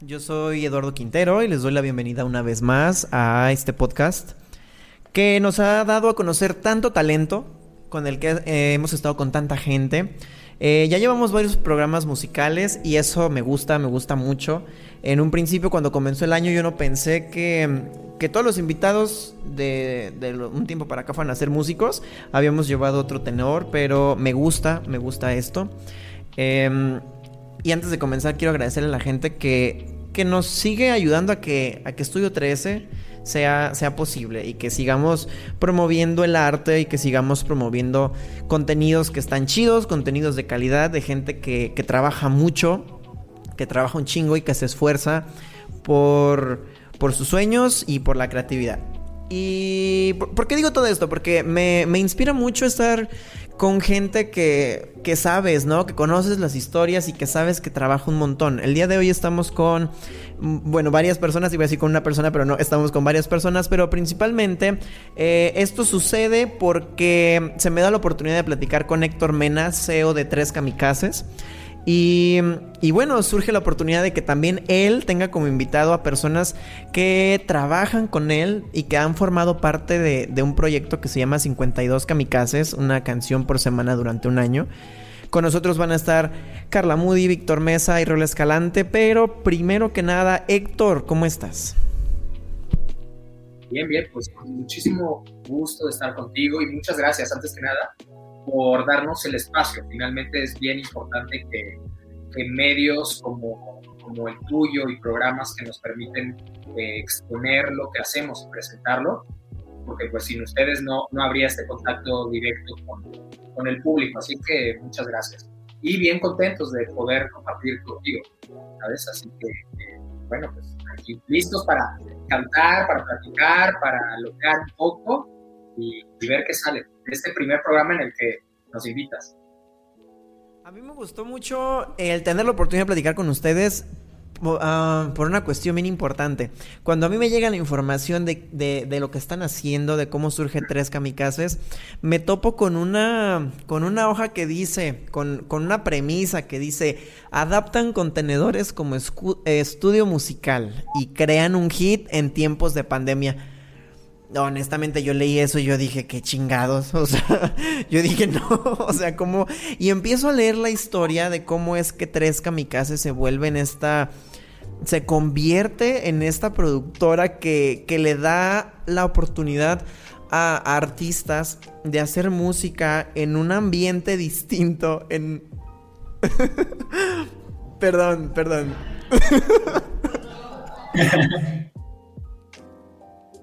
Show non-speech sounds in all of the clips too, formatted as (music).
Yo soy Eduardo Quintero y les doy la bienvenida una vez más a este podcast que nos ha dado a conocer tanto talento con el que eh, hemos estado con tanta gente. Eh, ya llevamos varios programas musicales y eso me gusta, me gusta mucho. En un principio cuando comenzó el año yo no pensé que, que todos los invitados de, un tiempo para acá fueran a ser músicos. Habíamos llevado otro tenor, pero me gusta, me gusta esto. Eh, y antes de comenzar, quiero agradecerle a la gente que, que nos sigue ayudando a que, a que Estudio 13 sea, sea posible y que sigamos promoviendo el arte y que sigamos promoviendo contenidos que están chidos, contenidos de calidad, de gente que, que trabaja mucho, que trabaja un chingo y que se esfuerza por, por sus sueños y por la creatividad. ¿Y por, qué digo todo esto? Porque me, me inspira mucho estar con gente que, que sabes, ¿no? Que conoces las historias y que sabes que trabaja un montón. El día de hoy estamos con, mm, bueno, varias personas, iba a decir con una persona, pero no, estamos con varias personas, pero principalmente eh, esto sucede porque se me da la oportunidad de platicar con Héctor Mena, CEO de Tres Kamikazes. Y, bueno, surge la oportunidad de que también él tenga como invitado a personas que trabajan con él y que han formado parte de, un proyecto que se llama 52 Kamikazes, una canción por semana durante un año. Con nosotros van a estar Carla Moody, Víctor Mesa y Rol Escalante, pero primero que nada, Héctor, ¿cómo estás? Bien, bien, pues con muchísimo gusto de estar contigo y muchas gracias antes que nada por darnos el espacio. Finalmente es bien importante que, medios como, como, el tuyo y programas que nos permiten eh, exponer lo que hacemos y presentarlo, porque pues sin ustedes no, no habría este contacto directo con, con el público. Así que muchas gracias. Y bien contentos de poder compartir contigo, ¿sabes? Así que, eh, bueno, pues aquí listos para cantar, para platicar, para lograr un poco y, y ver qué sale este primer programa en el que nos invitas. A mí me gustó mucho el tener la oportunidad de platicar con ustedes ah, por una cuestión bien importante. Cuando a mí me llega la información de, lo que están haciendo, de cómo surge Tres Kamikazes, me topo con una, con una hoja que dice, con, con una premisa que dice, adaptan contenedores como estudio musical y crean un hit en tiempos de pandemia honestamente yo leí eso y yo dije, qué chingados. (laughs) O sea, yo dije, no, (laughs) o sea, como... Y empiezo a leer la historia de cómo es que Tres Kamikaze se vuelve en esta... Se convierte en esta productora que, que le da la oportunidad a artistas de hacer música en un ambiente distinto, en... (laughs) perdón, perdón.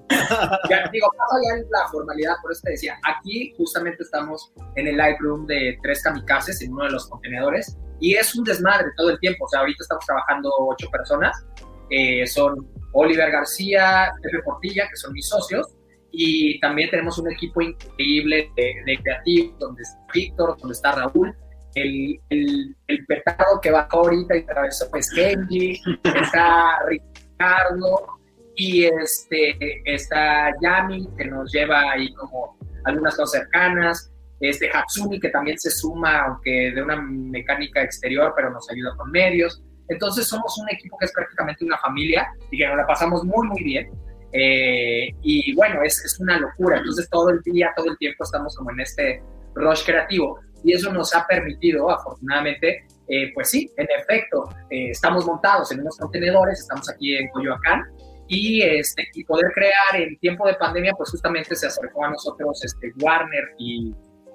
(laughs) ya, digo, paso ya en la formalidad, por eso te decía, aquí justamente estamos en el Lightroom de tres kamikazes en uno de los contenedores y es un desmadre todo el tiempo, o sea, ahorita estamos trabajando ocho personas, eh, son Oliver García, Pepe Portilla, que son mis socios, y también tenemos un equipo increíble de, de creativos, donde está Víctor, donde está Raúl, el, el, el petado que bajó ahorita y atravesó pues Kenji, está Ricardo, y este, está Yami, que nos lleva ahí como algunas cosas cercanas. Este Hatsumi, que también se suma, aunque de una mecánica exterior, pero nos ayuda con medios. Entonces somos un equipo que es prácticamente una familia y que nos la pasamos muy, muy bien. Eh, y bueno, es, es, una locura. Entonces todo el día, todo el tiempo estamos como en este rush creativo y eso nos ha permitido, afortunadamente, eh, pues sí, en efecto, eh, estamos montados en unos contenedores, estamos aquí en Coyoacán y, este, y poder crear en tiempo de pandemia, pues justamente se acercó a nosotros este, Warner y,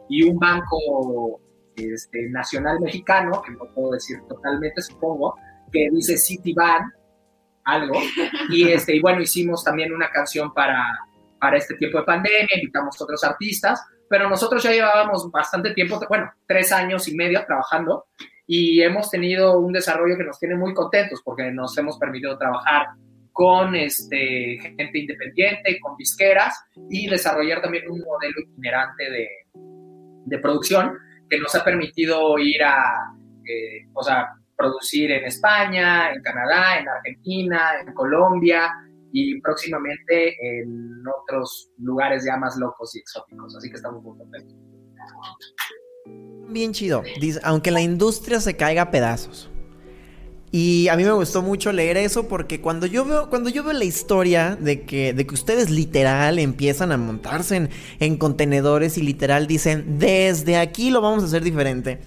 y un banco este, nacional mexicano, que no puedo decir totalmente, supongo, que dice Citibank, algo, y, este, y bueno, hicimos también una canción para, para este tiempo de pandemia, invitamos a otros artistas, pero nosotros ya llevábamos bastante tiempo, bueno, tres años y medio trabajando, y hemos tenido un desarrollo que nos tiene muy contentos porque nos hemos permitido trabajar con este, gente independiente, con disqueras y desarrollar también un modelo itinerante de, de producción que nos ha permitido ir a, eh, o sea, producir en España, en Canadá, en Argentina, en Colombia y próximamente en otros lugares ya más locos y exóticos. Así que estamos muy contentos. Bien chido. aunque la industria se caiga a pedazos. Y a mí me gustó mucho leer eso porque cuando yo veo, cuando yo veo la historia de que, de que ustedes literal empiezan a montarse en, en contenedores y literal dicen, desde aquí lo vamos a hacer diferente.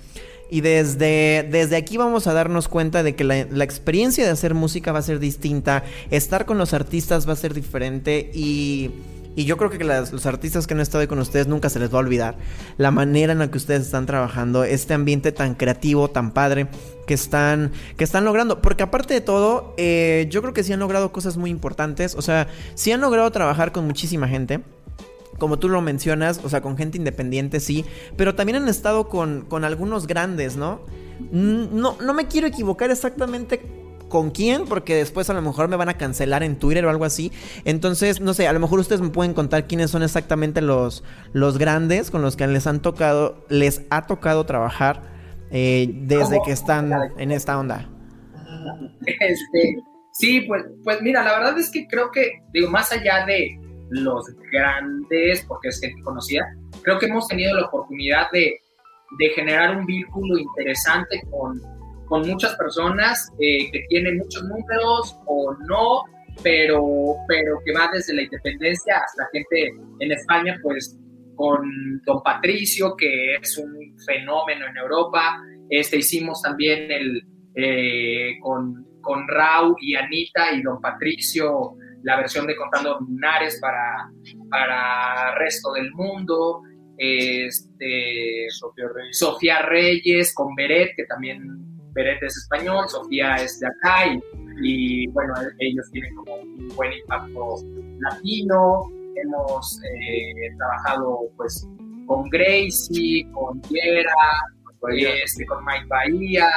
Y desde, desde aquí vamos a darnos cuenta de que la, experiencia de hacer música va a ser distinta, estar con los artistas va a ser diferente y, y yo creo que los artistas que han estado ahí con ustedes nunca se les va a olvidar la manera en la que ustedes están trabajando, este ambiente tan creativo, tan padre que están, que están logrando. Porque aparte de todo, eh, yo creo que sí han logrado cosas muy importantes, o sea, sí han logrado trabajar con muchísima gente como tú lo mencionas, o sea, con gente independiente, sí, pero también han estado con, con algunos grandes, ¿no? No, no me quiero equivocar exactamente con quién, porque después a lo mejor me van a cancelar en Twitter o algo así. Entonces, no sé, a lo mejor ustedes me pueden contar quiénes son exactamente los, los grandes con los que les han tocado, les ha tocado trabajar eh, desde que están en esta onda. Este, sí, pues, pues mira, la verdad es que creo que, digo, más allá de, los grandes, porque es gente conocida, creo que hemos tenido la oportunidad de, de generar un vínculo interesante con, con muchas personas eh, que tienen muchos números o no, pero, pero que va desde la independencia hasta gente en España, pues con Don Patricio, que es un fenómeno en Europa. Este, hicimos también el, eh, con, con Rau y Anita y Don Patricio la versión de Contando Lunares para, para resto del mundo, este, Sofía, Reyes. Sofía Reyes con Beret, que también Beret es español, Sofía es de acá y, bueno, ellos tienen como un buen impacto latino. Hemos eh, trabajado pues con Gracie, con Yera, este, con Mike Bahía,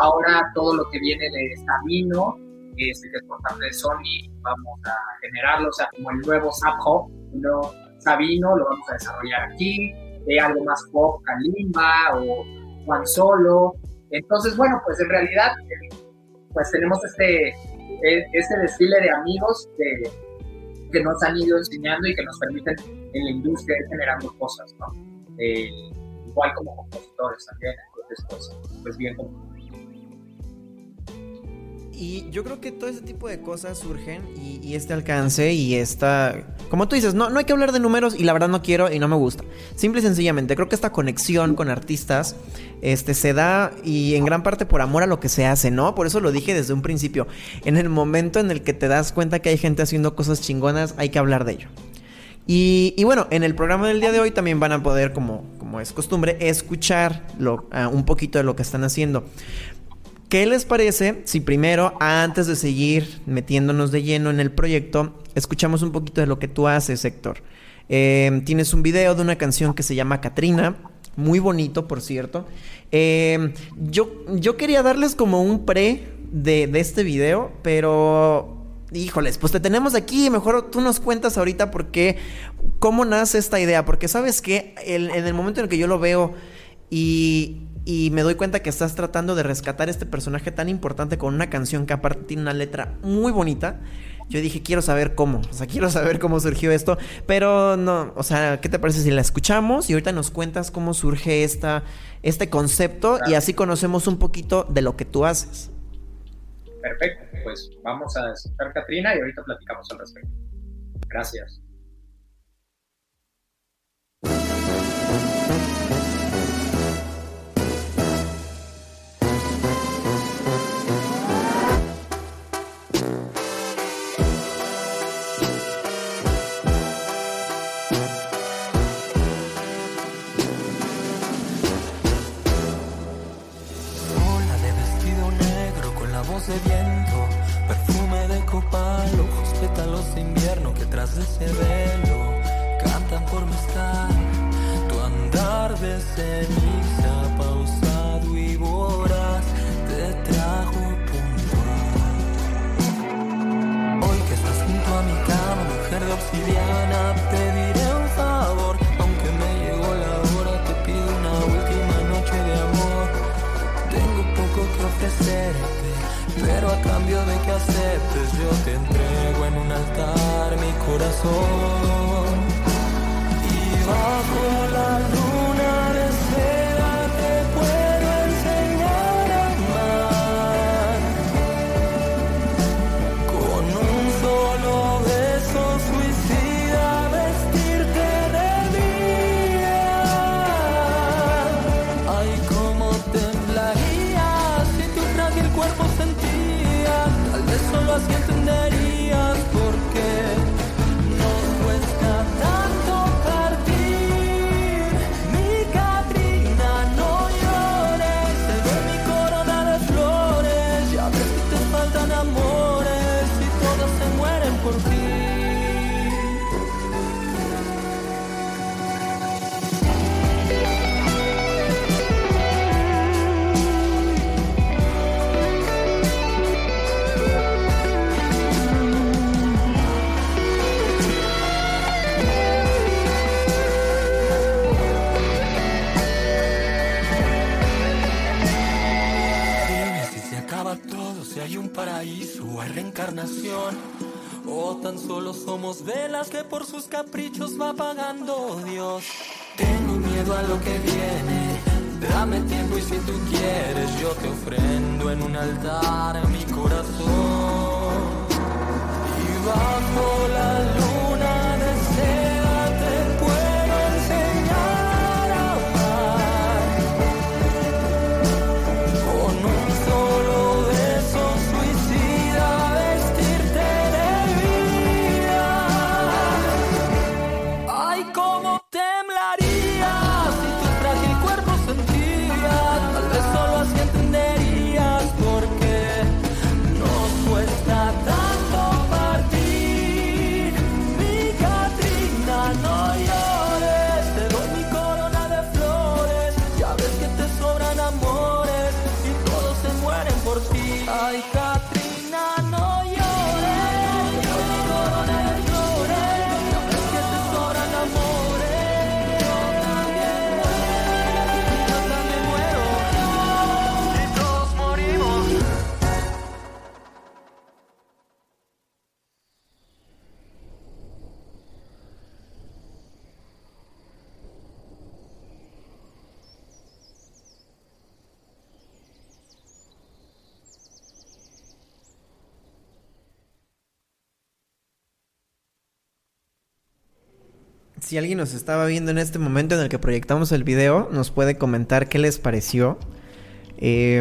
ahora todo lo que viene de Sabino, este, que es por parte de Sony, vamos a generarlo, o sea, como el nuevo Zapjo, nuevo Sabino, lo vamos a desarrollar aquí, de algo más pop, Kalimba o Juan Solo. Entonces, bueno, pues en realidad, pues tenemos este, e, este desfile de amigos que, nos han ido enseñando y que nos permiten en la industria ir generando cosas, ¿no? Eh, igual como compositores también, entonces, pues, pues bien como y yo creo que todo ese tipo de cosas surgen y, este alcance y esta... Como tú dices, no, no hay que hablar de números y la verdad no quiero y no me gusta. Simple y sencillamente, creo que esta conexión con artistas este, se da y en gran parte por amor a lo que se hace, ¿no? Por eso lo dije desde un principio. En el momento en el que te das cuenta que hay gente haciendo cosas chingonas, hay que hablar de ello. Y, bueno, en el programa del día de hoy también van a poder, como, como es costumbre, escuchar lo, uh, un poquito de lo que están haciendo. ¿Qué les parece si primero, antes de seguir metiéndonos de lleno en el proyecto, escuchamos un poquito de lo que tú haces, Héctor? Em, tienes un video de una canción que se llama Katrina, muy bonito, por cierto. Em, yo, yo quería darles como un pre de, este video, pero híjoles, pues te tenemos aquí, mejor tú nos cuentas ahorita por qué, cómo nace esta idea, porque sabes que en el momento en el que yo lo veo y, y me doy cuenta que estás tratando de rescatar este personaje tan importante con una canción que aparte tiene una letra muy bonita. Yo dije, quiero saber cómo, o sea, quiero saber cómo surgió esto, pero no, o sea, ¿qué te parece si la escuchamos y ahorita nos cuentas cómo surge esta, este concepto y así conocemos un poquito de lo que tú haces? Perfecto, pues vamos a escuchar Katrina y ahorita platicamos al respecto. Gracias. De ese velo cantan por mezcal. Tu andar de ceniza a cambio de que aceptes yo te entrego en un altar mi corazón. Y bajo la luna O tan solo somos velas que por sus caprichos va apagando Dios. Tengo miedo a lo que viene. Dame tiempo y si tú quieres, yo te ofrendo en un altar mi corazón. Y bajo la luna Si alguien nos estaba viendo en este momento en el que proyectamos el video, nos puede comentar qué les pareció. Eh,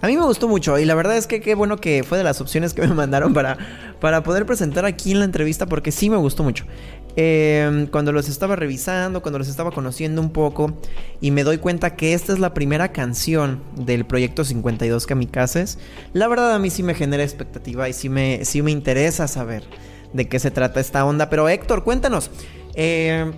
a mí me gustó mucho y la verdad es que qué bueno que fue de las opciones que me (laughs) mandaron para, para poder presentar aquí en la entrevista porque sí me gustó mucho. Eh, cuando los estaba revisando, cuando los estaba conociendo un poco y me doy cuenta que esta es la primera canción del proyecto 52 Kamikazes, la verdad a mí sí me genera expectativa y sí me, sí me interesa saber de qué se trata esta onda. Pero Héctor, cuéntanos, eh,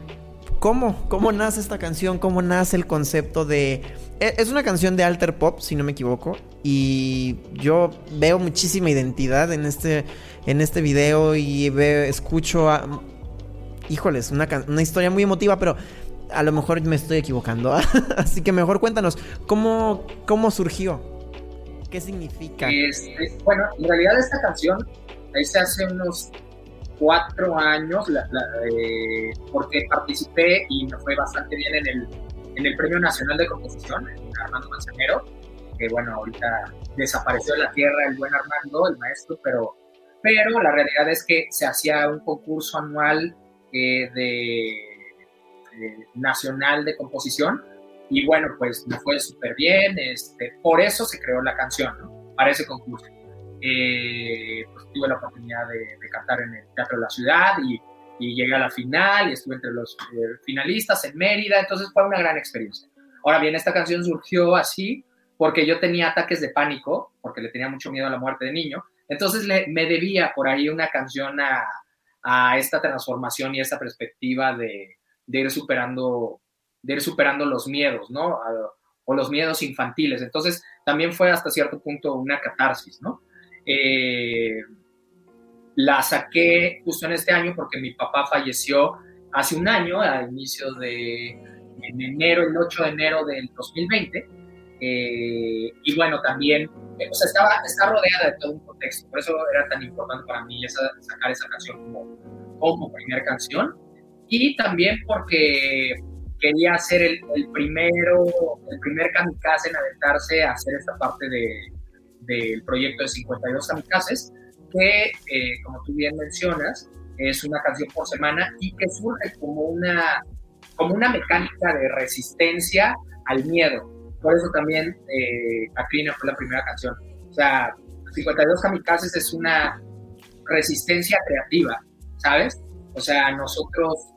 ¿cómo, ¿cómo nace esta canción? ¿Cómo nace el concepto de... e- Es una canción de alter pop, si no me equivoco, y yo veo muchísima identidad en este, en este video y veo, escucho. Híjoles, una, una historia muy emotiva, pero a lo mejor me estoy equivocando. (laughs) Así que mejor cuéntanos, ¿cómo, cómo surgió? ¿Qué significa? Este, bueno, en realidad esta canción la hice hace unos cuatro años, la- la, eh, porque participé y me fue bastante bien en el, en el Premio Nacional de Composición, Armando Manzanero, que bueno, ahorita desapareció de la tierra el buen Armando, el maestro, pero, pero la realidad es que se hacía un concurso anual eh, de, nacional de composición y bueno, pues me fue súper bien, este, por eso se creó la canción, ¿no? Para ese concurso. Eh, pues tuve la oportunidad de, de cantar en el Teatro de la Ciudad y, y llegué a la final y estuve entre los eh, finalistas en Mérida, entonces fue una gran experiencia. Ahora bien, esta canción surgió así porque yo tenía ataques de pánico, porque le tenía mucho miedo a la muerte de niño, entonces le, me debía por ahí una canción a, a esta transformación y esta perspectiva de, de ir superando de ir superando los miedos, ¿no? A- o los miedos infantiles. Entonces, también fue hasta cierto punto una catarsis, ¿no? Eh, la saqué justo en este año porque mi papá falleció hace un año, a inicios de en enero, el 8 de enero del 2020. Eh, y bueno, también o sea, estaba, está rodeada de todo un contexto, por eso era tan importante para mí esa, sacar esa canción como, como primera canción, y también porque quería ser el, el, primero, el primer kamikaze en aventarse a hacer esta parte de, del proyecto de 52 kamikazes, que, eh, como tú bien mencionas, es una canción por semana y que surge como una, como una mecánica de resistencia al miedo. Por eso también eh, Acrina fue la primera canción. O sea, 52 Kamikazes es una resistencia creativa, ¿sabes? O sea, nosotros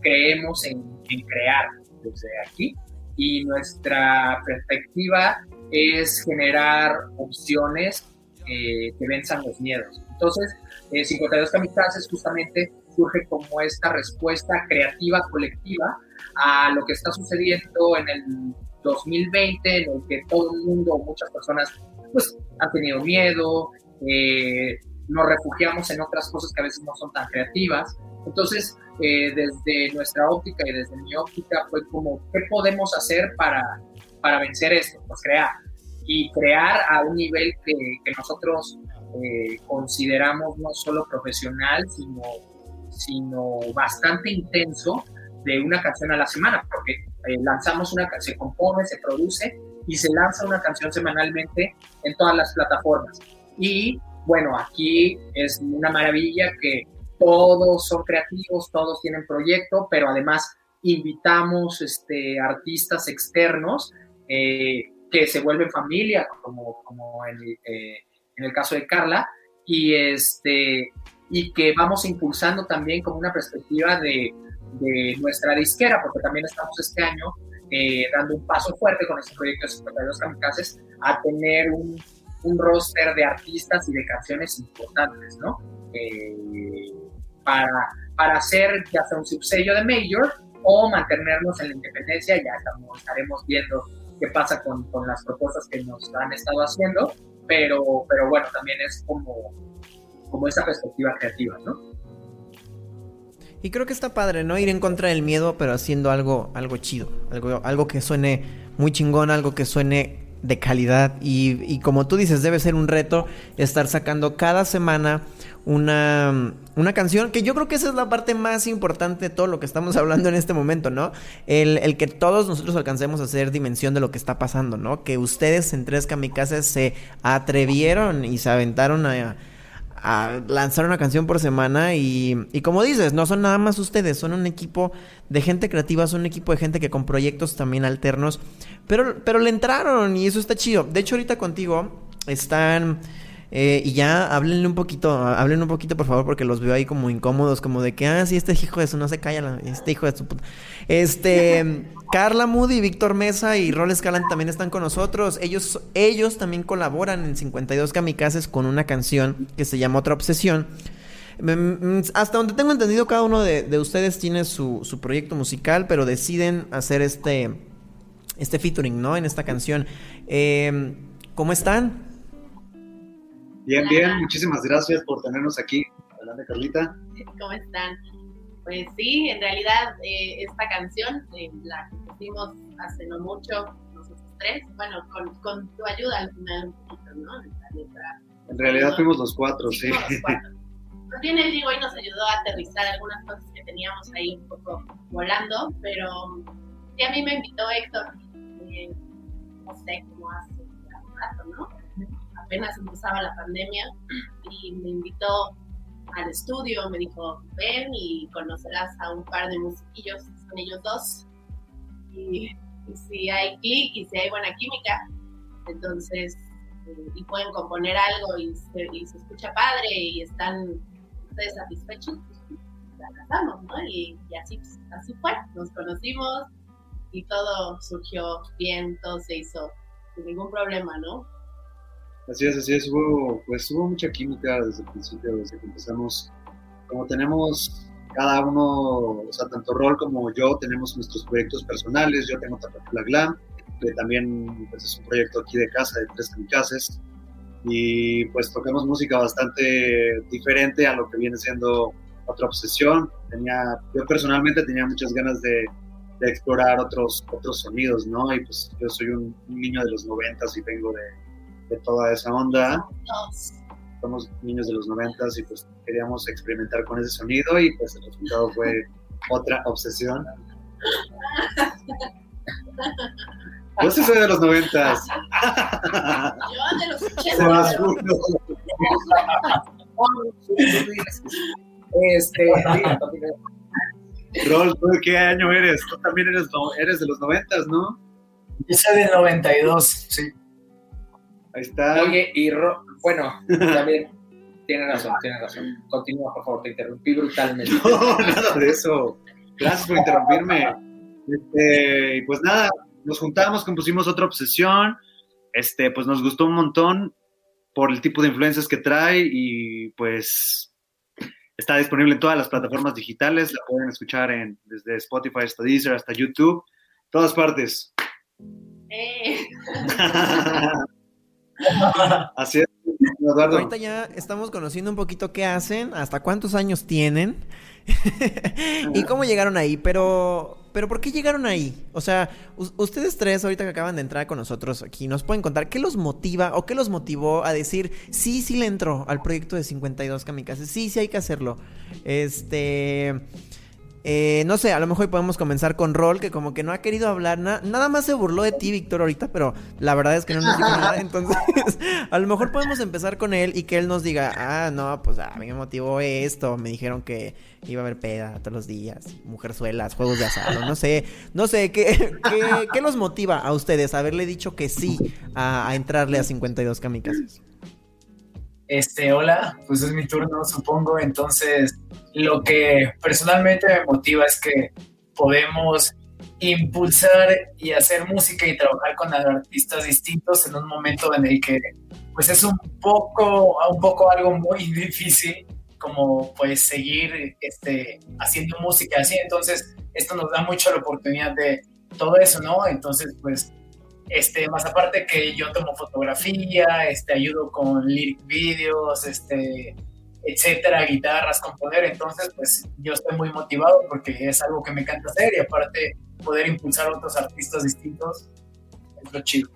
creemos en, en crear desde aquí y nuestra perspectiva es generar opciones eh, que venzan los miedos. Entonces, eh, 52 Kamikazes justamente surge como esta respuesta creativa colectiva a lo que está sucediendo en el 2020, en el que todo el mundo, muchas personas, pues han tenido miedo, eh, nos refugiamos en otras cosas que a veces no son tan creativas. Entonces, eh, desde nuestra óptica y desde mi óptica fue como, ¿qué podemos hacer para, para vencer esto? Pues crear. Y crear a un nivel que, que nosotros eh, consideramos no solo profesional, sino, sino bastante intenso de una canción a la semana, porque eh, lanzamos una canción, se compone, se produce y se lanza una canción semanalmente en todas las plataformas. Y bueno, aquí es una maravilla que todos son creativos, todos tienen proyecto, pero además invitamos este, artistas externos eh, que se vuelven familia, como, eh, en el caso de Carla, y, este, y que vamos impulsando también como una perspectiva de, nuestra disquera, porque también estamos este año eh, dando un paso fuerte con este proyecto de 52 Kamikazes a tener un, roster de artistas y de canciones importantes, ¿no? Para, para hacer ya sea un subsello de Major o mantenernos en la independencia, ya estamos, estaremos viendo qué pasa con, con las propuestas que nos han estado haciendo, pero, pero bueno, también es como, como esa perspectiva creativa, ¿no? Y creo que está padre, ¿no? Ir en contra del miedo, pero haciendo algo, algo chido, algo, algo que suene muy chingón, algo que suene de calidad. Y, y, como tú dices, debe ser un reto estar sacando cada semana una, una canción, que yo creo que esa es la parte más importante de todo lo que estamos (laughs) hablando en este momento, ¿no? El, el que todos nosotros alcancemos a hacer dimensión de lo que está pasando, ¿no? Que ustedes en Tres Kamikazes se atrevieron y se aventaron a a lanzar una canción por semana y, y, como dices, no son nada más ustedes, son un equipo de gente creativa, son un equipo de gente que con proyectos también alternos, pero, pero le entraron y eso está chido. De hecho, ahorita contigo están eh, y ya háblenle un poquito, háblenle un poquito por favor porque los veo ahí como incómodos, como de que, ah, sí, este hijo de su no se calla, este hijo de su puta. Este, (laughs) Carla Moody, Víctor Mesa y Roles Calan también están con nosotros. Ellos, ellos también colaboran en 52 Kamikazes con una canción que se llama Otra Obsesión. Mm, mm, hasta donde tengo entendido, cada uno de, de ustedes tiene su, su, proyecto musical, pero deciden hacer este, este featuring, ¿no? En esta canción. Eh, ¿Cómo están? Bien, bien, muchísimas gracias por tenernos aquí. Adelante, Carlita. ¿Cómo están? Pues sí, en realidad eh, esta canción eh, la pusimos hace no mucho, nosotros tres, bueno, con, con, tu ayuda al final un poquito, ¿no? En realidad fuimos los cuatro, sí. Los cuatro. (laughs) Pues bien, él digo, y nos ayudó a aterrizar algunas cosas que teníamos ahí un poco volando, pero sí a mí me invitó Héctor, eh, no sé, como hace un rato, ¿no? Apenas empezaba la pandemia y me invitó al estudio, me dijo, ven y conocerás a un par de musiquillos, son ellos dos. Y, si hay clic y si hay buena química, entonces, eh, y pueden componer algo y se, escucha padre y están ustedes satisfechos, pues la lanzamos, ¿no? Y, y así, así fue, nos conocimos y todo surgió bien, todo se hizo sin ningún problema, ¿no? Así es, así es, hubo, pues hubo mucha química desde el principio, desde que empezamos. Como tenemos cada uno, o sea, tanto Rol como yo tenemos nuestros proyectos personales, yo tengo Tapatula Glam, que también pues, es un proyecto aquí de casa, de tres kamikazes, y pues tocamos música bastante diferente a lo que viene siendo otra obsesión. Tenía, yo personalmente tenía muchas ganas de, de explorar otros, otros sonidos, ¿no? Y pues yo soy un, un niño de los noventas y vengo de de toda esa onda. Somos niños de los noventas y pues queríamos experimentar con ese sonido y pues el resultado fue otra obsesión. (laughs) Yo sí soy de los noventas. Yo de los Se los 80. juro. Este, Rol, ¿tú de qué año eres? Tú también eres, eres de los noventas, ¿no? Yo soy del 92, sí. Ahí está. oye, y Ro- bueno, (laughs) también tiene razón, tiene razón. Continúa, por favor, te interrumpí brutalmente. (laughs) No, nada de eso. Gracias por interrumpirme. Este, y pues nada, nos juntamos, compusimos otra obsesión. Este, pues nos gustó un montón por el tipo de influencias que trae y pues está disponible en todas las plataformas digitales. La pueden escuchar en, desde Spotify hasta Deezer hasta YouTube, todas partes. Eh, (laughs) (laughs) Así es, Eduardo. Ahorita ya estamos conociendo un poquito qué hacen, hasta cuántos años tienen (laughs) y cómo llegaron ahí, pero pero ¿por qué llegaron ahí? O sea, ustedes tres ahorita que acaban de entrar con nosotros aquí, nos pueden contar qué los motiva o qué los motivó a decir, "Sí, sí le entró al proyecto de 52 kamikazes. Sí, sí hay que hacerlo." Este eh, no sé, a lo mejor podemos comenzar con Rol, que como que no ha querido hablar nada. Nada más se burló de ti, Víctor, ahorita, pero la verdad es que no nos dijo nada. (laughs) Entonces, (laughs) a lo mejor podemos empezar con él y que él nos diga, ah, no, pues a mí me motivó esto. Me dijeron que iba a haber peda todos los días, mujerzuelas, juegos de asado, no sé. No sé, ¿qué, qué, qué los motiva a ustedes haberle dicho que sí a, a entrarle a 52 kamikazes? Este, hola, pues es mi turno, supongo. Entonces, lo que personalmente me motiva es que podemos impulsar y hacer música y trabajar con artistas distintos en un momento en el que, pues es un poco, un poco algo muy difícil como pues seguir este, haciendo música así. Entonces, esto nos da mucho la oportunidad de todo eso, ¿no? Entonces, pues este, más aparte que yo tomo fotografía, este, ayudo con lyric videos, este, etcétera, guitarras, componer, entonces pues yo estoy muy motivado porque es algo que me encanta hacer y aparte poder impulsar a otros artistas distintos es lo chido.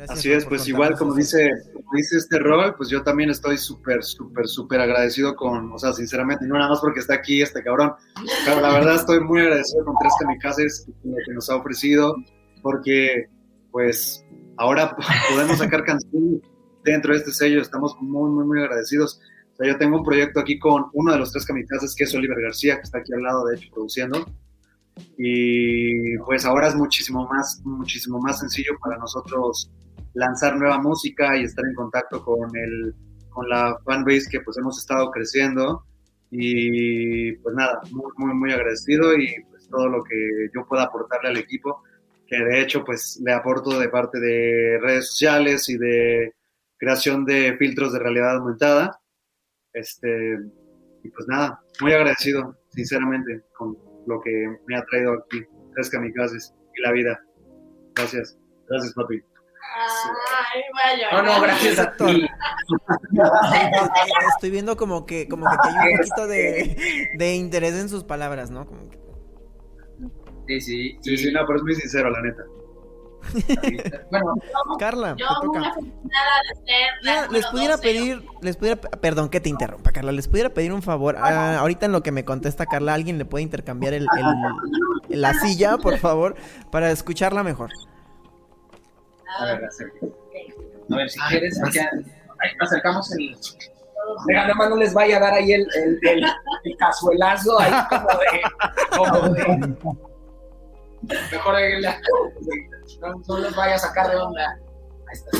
Gracias Así es, pues igual como dice, como dice este rol, pues yo también estoy súper, súper, súper agradecido con, o sea, sinceramente, no nada más porque está aquí este cabrón, pero la verdad estoy muy agradecido con Tres Kamikazes que, que nos ha ofrecido, porque pues ahora (laughs) podemos sacar canciones dentro de este sello, estamos muy, muy, muy agradecidos. O sea, yo tengo un proyecto aquí con uno de los Tres Kamikazes, que es Oliver García, que está aquí al lado, de hecho, produciendo. Y pues ahora es muchísimo más, muchísimo más sencillo para nosotros lanzar nueva música y estar en contacto con el con la fanbase que pues hemos estado creciendo y pues nada, muy muy muy agradecido y pues todo lo que yo pueda aportarle al equipo, que de hecho pues le aporto de parte de redes sociales y de creación de filtros de realidad aumentada. Este y pues nada, muy agradecido sinceramente con lo que me ha traído aquí Tres Kamikazes y la vida. Gracias. Gracias, papi. Ay, vaya. No, no, gracias a ti. Estoy viendo como que, como que hay un poquito de, de interés en sus palabras, ¿no? Como que- Sí, sí. Sí, sí, no, pero es muy sincero, la neta. (laughs) Bueno, Carla, te Yo muy toca. Ya, les pudiera 12. pedir, les pudiera, perdón que te interrumpa, Carla, les pudiera pedir un favor. Ah, ahorita en lo que me contesta Carla, alguien le puede intercambiar el, el- la silla, por favor, para escucharla mejor. A ver, acérquese. A ver, si quieres, aquí a- ahí acercamos el. Deja, nada más no les vaya a dar ahí el, el, el, el cazuelazo ahí como de. Como de mejor de la- no, no los vaya a sacar de onda. Ahí está.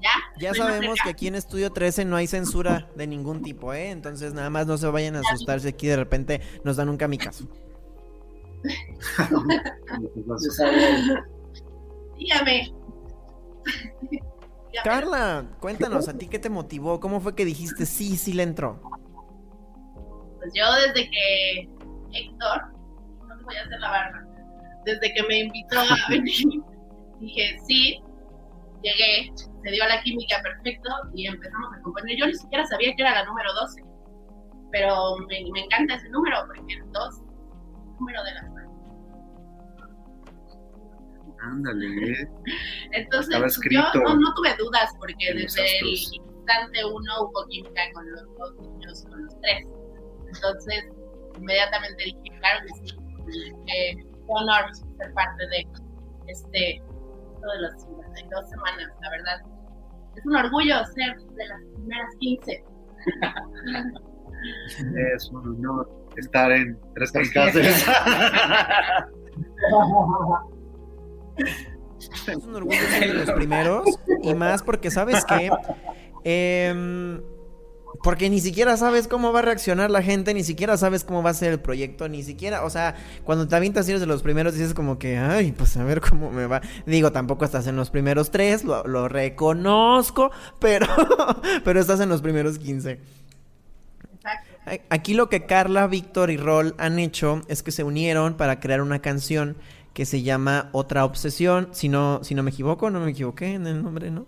¿Ya? Ya sabemos que aquí en Estudio 13 no hay censura de ningún tipo, ¿eh? Entonces nada más no se vayan a asustar si aquí de repente nos dan un kamikaze. (laughs) Dígame. (laughs) Carla, cuéntanos, ¿a ti qué te motivó? ¿Cómo fue que dijiste sí, sí le entró? Pues yo desde que Héctor, no te voy a hacer la barba, desde que me invitó a (laughs) venir, dije sí, llegué, se dio la química perfecto y empezamos a componer. Yo ni siquiera sabía que era la número 12, pero me, me encanta ese número porque el 2 número de la suerte. Ándale. Entonces, Estaba yo no, no tuve dudas porque en desde el instante uno hubo química con los dos niños, con los tres. Entonces, inmediatamente dije, claro que sí. Eh, qué honor ser parte de este, todas las 52 semanas, la verdad. Es un orgullo ser de las primeras 15. Es un honor estar en tres kamikazes. (laughs) (laughs) Es un orgullo ser de los primeros. Y más porque, ¿sabes qué? Em, porque ni siquiera sabes cómo va a reaccionar la gente, ni siquiera sabes cómo va a ser el proyecto, ni siquiera, o sea, cuando te avientas y eres de los primeros, dices como que, ay, pues a ver cómo me va. Digo, tampoco estás en los primeros tres, lo, lo reconozco, pero, (laughs) pero estás en los primeros 15. Exacto. A- Aquí lo que Carla, Víctor y Rol han hecho es que se unieron para crear una canción que se llama Otra Obsesión. Si no, si no me equivoco, no me equivoqué en el nombre, ¿no?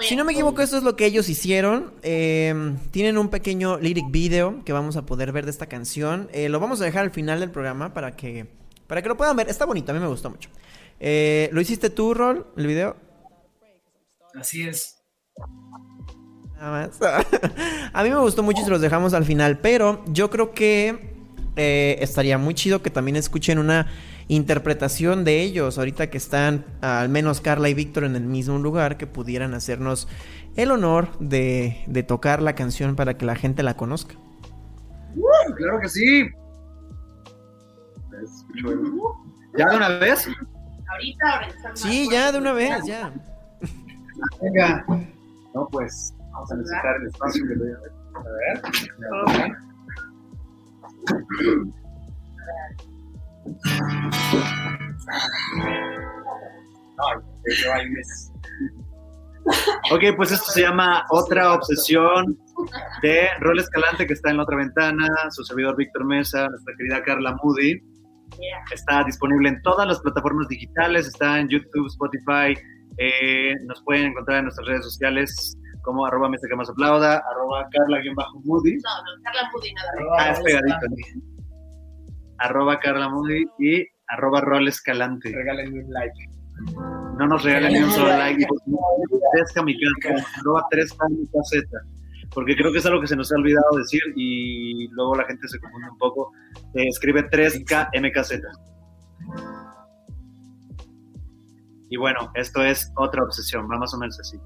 Bien. Si no me equivoco, esto es lo que ellos hicieron. Eh, tienen un pequeño lyric video que vamos a poder ver de esta canción. Eh, lo vamos a dejar al final del programa para que, para que lo puedan ver. Está bonito, a mí me gustó mucho. Eh, ¿Lo hiciste tú, Rol, el video? Así es. Nada más. (laughs) a mí me gustó mucho y se los dejamos al final, pero yo creo que eh, estaría muy chido que también escuchen una interpretación de ellos, ahorita que están al menos Carla y Víctor en el mismo lugar, que pudieran hacernos el honor de, de tocar la canción para que la gente la conozca. claro que sí. ¿Ya de una vez? Ahorita Sí, ya de una vez, ya. Venga. No, pues vamos a necesitar el espacio que doy a ver. A ver. Ok, pues esto se llama Otra Obsesión de Rol Escalante que está en la otra ventana, su servidor Víctor Mesa, nuestra querida Carla Moody. Está disponible en todas las plataformas digitales, está en YouTube, Spotify, eh, nos pueden encontrar en nuestras redes sociales como arroba mesa que más aplauda, arroba carla-moody, No, no, Carla Moody nada. ah, es pegadito, arroba carla moody y arroba rol escalante. Regálenme un like. No nos regalen ni un solo like, pues, tres kamikaze, arroba tres porque creo que es algo que se nos ha olvidado decir y luego la gente se confunde un poco. Se escribe 3KMKZ. Y bueno, esto es otra obsesión, va más o menos así.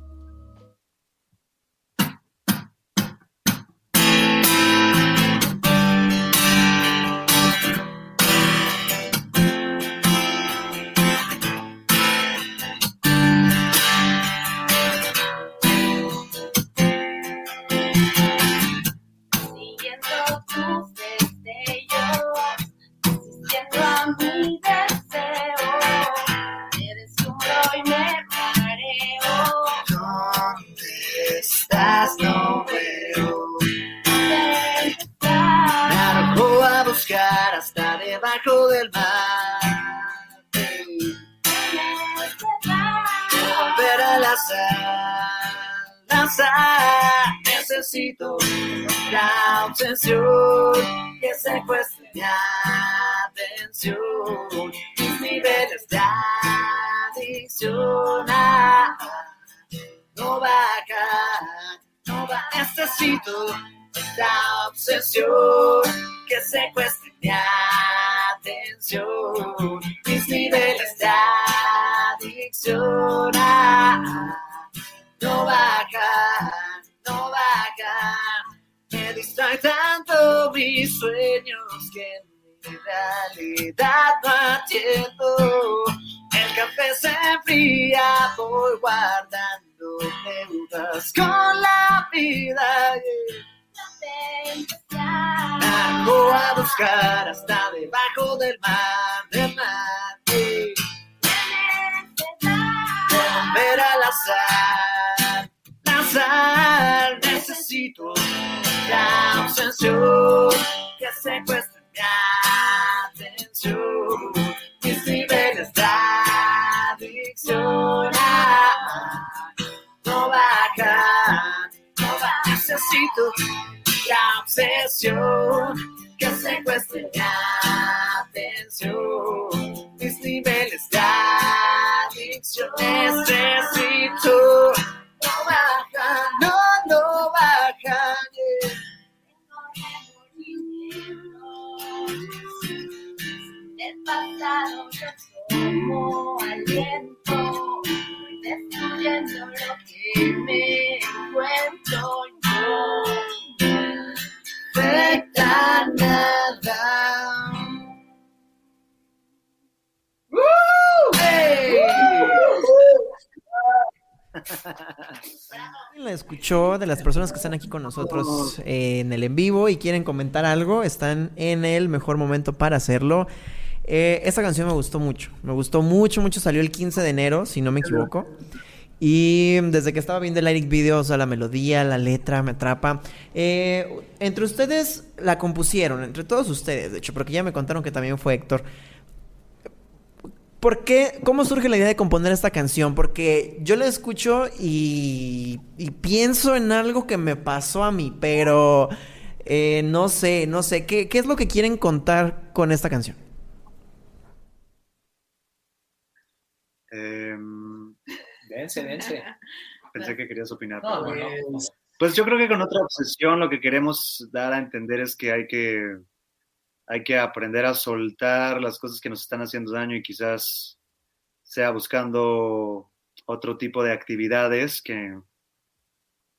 Azar, azar. Necesito la obsesión que secuestre mi atención. Mis niveles de adicción ah, no bajan, no va. Necesito la obsesión que secuestre mi atención. Mis niveles de no bajan, no bajan. Me distrae tanto mis sueños que en mi realidad no atiendo. El café se enfría, voy guardando deudas con la vida. Hago a buscar hasta debajo del mar, del mar. Necesito la obsesión que secuestre mi atención. Mis niveles de adicción no bajan, no bajan. Necesito la obsesión que secuestre mi atención. Mis niveles de necesito. No nada. La escuchó de las personas que están aquí con nosotros eh, en el en vivo y quieren comentar algo, están en el mejor momento para hacerlo. Eh, esta canción me gustó mucho, me gustó mucho, mucho. Salió el 15 de enero, si no me equivoco. Y desde que estaba viendo el lyric video, o sea, la melodía, la letra, me atrapa. Eh, entre ustedes la compusieron, entre todos ustedes, de hecho, porque ya me contaron que también fue Héctor. ¿Por qué? ¿Cómo surge la idea de componer esta canción? Porque yo la escucho y, pienso en algo que me pasó a mí, pero eh, no sé, no sé. ¿Qué, ¿Qué es lo que quieren contar con esta canción? Eh, Dense, dense. (laughs) pensé que querías opinar. No, pero no, bueno. no. Pues yo creo que con otra obsesión lo que queremos dar a entender es que hay que hay que aprender a soltar las cosas que nos están haciendo daño y quizás sea buscando otro tipo de actividades que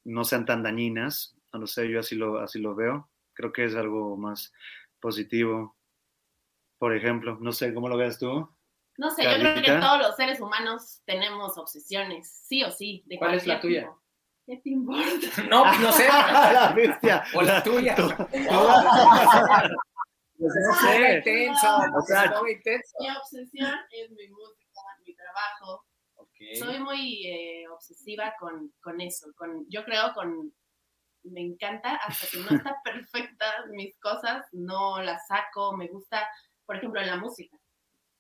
no sean tan dañinas. No lo sé, yo así lo, así lo veo. Creo que es algo más positivo. Por ejemplo, no sé, ¿cómo lo ves tú? No sé, yo creo que todos los seres humanos tenemos obsesiones, sí o sí. de ¿Cuál es la tuya? tipo. ¿Qué te importa? (laughs) No, pues no sé. (laughs) la bestia. O la tuya. Pues no Estuvo sé. intenso. O sea, intenso. Mi obsesión es mi música, mi trabajo. Soy muy eh, obsesiva con, con eso. Con, yo creo con... Me encanta hasta que no (laughs) está perfecta mis cosas, no las saco. Me gusta, por ejemplo, en la música.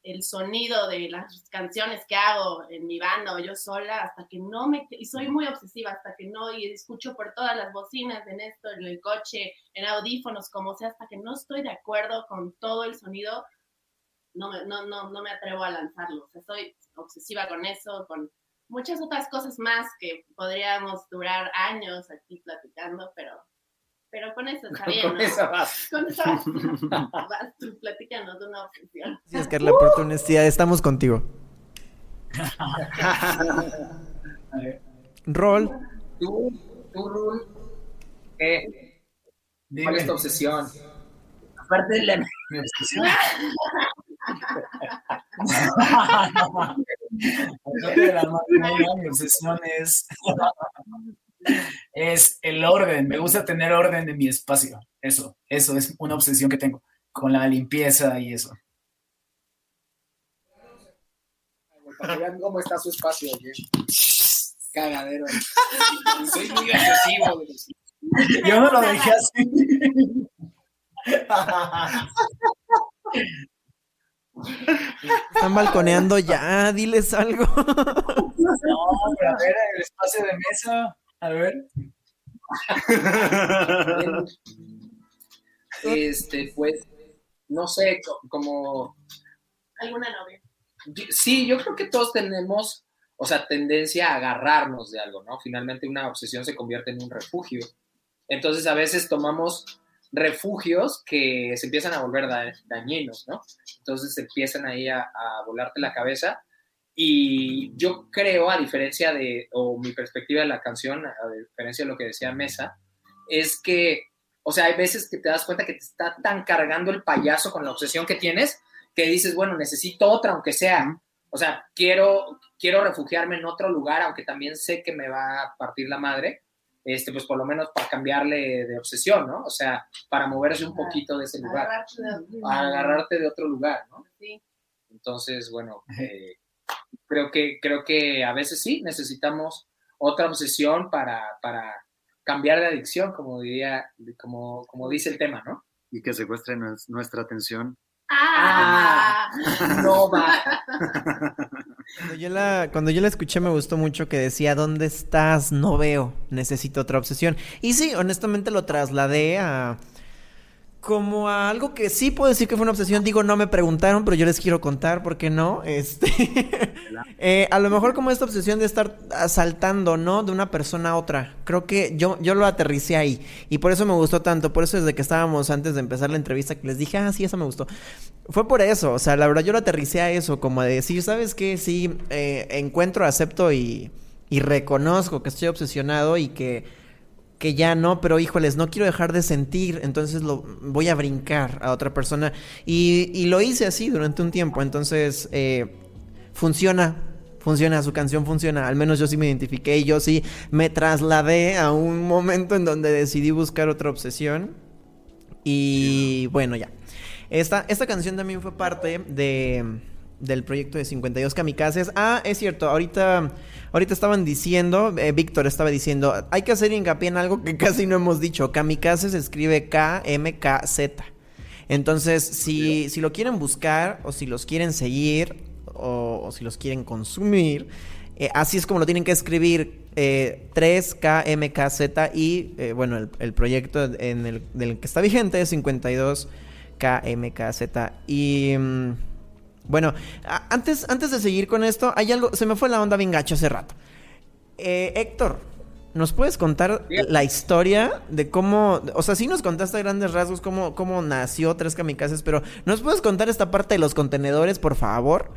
El sonido de las canciones que hago en mi banda o yo sola, hasta que no me... Y soy muy obsesiva, hasta que no... Y escucho por todas las bocinas en esto, en el coche, en audífonos, como sea, hasta que no estoy de acuerdo con todo el sonido, no no, no, no me atrevo a lanzarlo. O sea, soy obsesiva con eso, con muchas otras cosas más que podríamos durar años aquí platicando, pero, pero con eso está (laughs) bien, Con ¿no? eso vas. Con eso vas (laughs) tú platícanos de una obsesión. Gracias, Carla, por tu honestidad. Estamos contigo. (laughs) Rol. Tú, tú, Rul, ¿qué? Dime, ¿cuál es tu obsesión? aparte de la, mi obsesión. Aparte de la mi obsesión es, es el orden. Me gusta tener orden en mi espacio. Eso, eso es una obsesión que tengo con la limpieza y eso. Para que vean cómo está su espacio. oye. Cagadero. Soy muy obsesivo. Yo no lo dejé así. Están balconeando ya, diles algo. No, pero a ver, el espacio de mesa. A ver. Este, pues, no sé, co- como ¿Alguna novia? Yo- Sí, yo creo que todos tenemos, o sea, tendencia a agarrarnos de algo, ¿no? Finalmente una obsesión se convierte en un refugio. Entonces a veces tomamos refugios que se empiezan a volver da- dañinos, ¿no? Entonces empiezan ahí a, a volarte la cabeza. Y yo creo, a diferencia de, o mi perspectiva de la canción, a diferencia de lo que decía Mesa, es que, o sea, hay veces que te das cuenta que te está tan cargando el payaso con la obsesión que tienes que dices, bueno, necesito otra, aunque sea. O sea, quiero, quiero refugiarme en otro lugar, aunque también sé que me va a partir la madre, este, pues por lo menos para cambiarle de obsesión, ¿no? O sea, para moverse un poquito de ese lugar, Agarrarte de- otro lugar, ¿no? Sí. Entonces, bueno, eh, creo, que, creo que a veces sí necesitamos otra obsesión para, para cambiar de adicción, como diría, como, como dice el tema, ¿no? y que secuestre nues- nuestra atención. Ah, No va. Cuando yo, la, cuando yo la escuché me gustó mucho que decía, ¿dónde estás? No veo, necesito otra obsesión. Y sí, honestamente lo trasladé a... como a algo que sí puedo decir que fue una obsesión. Digo, no me preguntaron, pero yo les quiero contar, ¿por qué no? (laughs) Este, eh, a lo mejor como esta obsesión de estar saltando, ¿no? De una persona a otra. Creo que yo, yo lo aterricé ahí. Y por eso me gustó tanto. Por eso desde que estábamos antes de empezar la entrevista, que les dije, ah, sí, eso me gustó. Fue por eso. O sea, la verdad yo lo aterricé a eso, como de decir, ¿sabes qué? Sí, eh, encuentro, acepto y, y reconozco que estoy obsesionado y que que ya no, pero híjoles, no quiero dejar de sentir, entonces lo voy a brincar a otra persona. Y, lo hice así durante un tiempo, entonces eh, funciona, funciona, su canción funciona, al menos yo sí me identifiqué y yo sí me trasladé a un momento en donde decidí buscar otra obsesión. Y bueno, ya. Esta, esta canción también fue parte de, del proyecto de 52 kamikazes. Ah, es cierto, ahorita Ahorita estaban diciendo, eh, Víctor estaba diciendo, hay que hacer hincapié en algo que (laughs) casi no hemos dicho. Kamikaze se escribe K-M-K-Z. Entonces, si, si lo quieren buscar o si los quieren seguir o, si los quieren consumir, eh, así es como lo tienen que escribir. Eh, 3KMKZ y eh, bueno, el, proyecto en el, del que está vigente es 52KMKZ. Y... bueno, antes, antes de seguir con esto, hay algo, se me fue la onda bien gacho hace rato. Eh, Héctor, ¿nos puedes contar la historia de cómo, o sea, sí nos contaste a grandes rasgos cómo, cómo nació Tres Kamikazes, pero ¿nos puedes contar esta parte de los contenedores, por favor?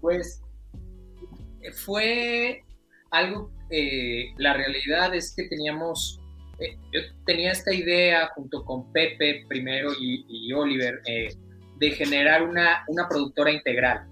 Pues fue algo, eh, la realidad es que teníamos, eh, yo tenía esta idea junto con Pepe primero y, y Oliver, eh, de generar una, una productora integral.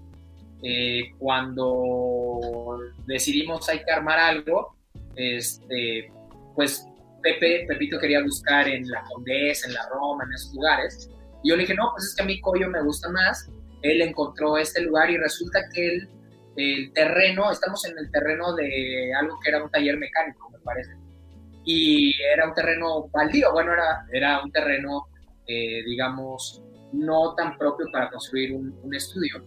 Eh, cuando decidimos hay que armar algo, este, pues Pepe, Pepito quería buscar en la Condesa, en la Roma, en esos lugares. Y yo le dije, no, pues es que a mí Coyo me gusta más. Él encontró este lugar y resulta que el, el terreno, estamos en el terreno de algo que era un taller mecánico, me parece. Y era un terreno baldío, bueno, era, era un terreno, eh, digamos, no tan propio para construir un, estudio.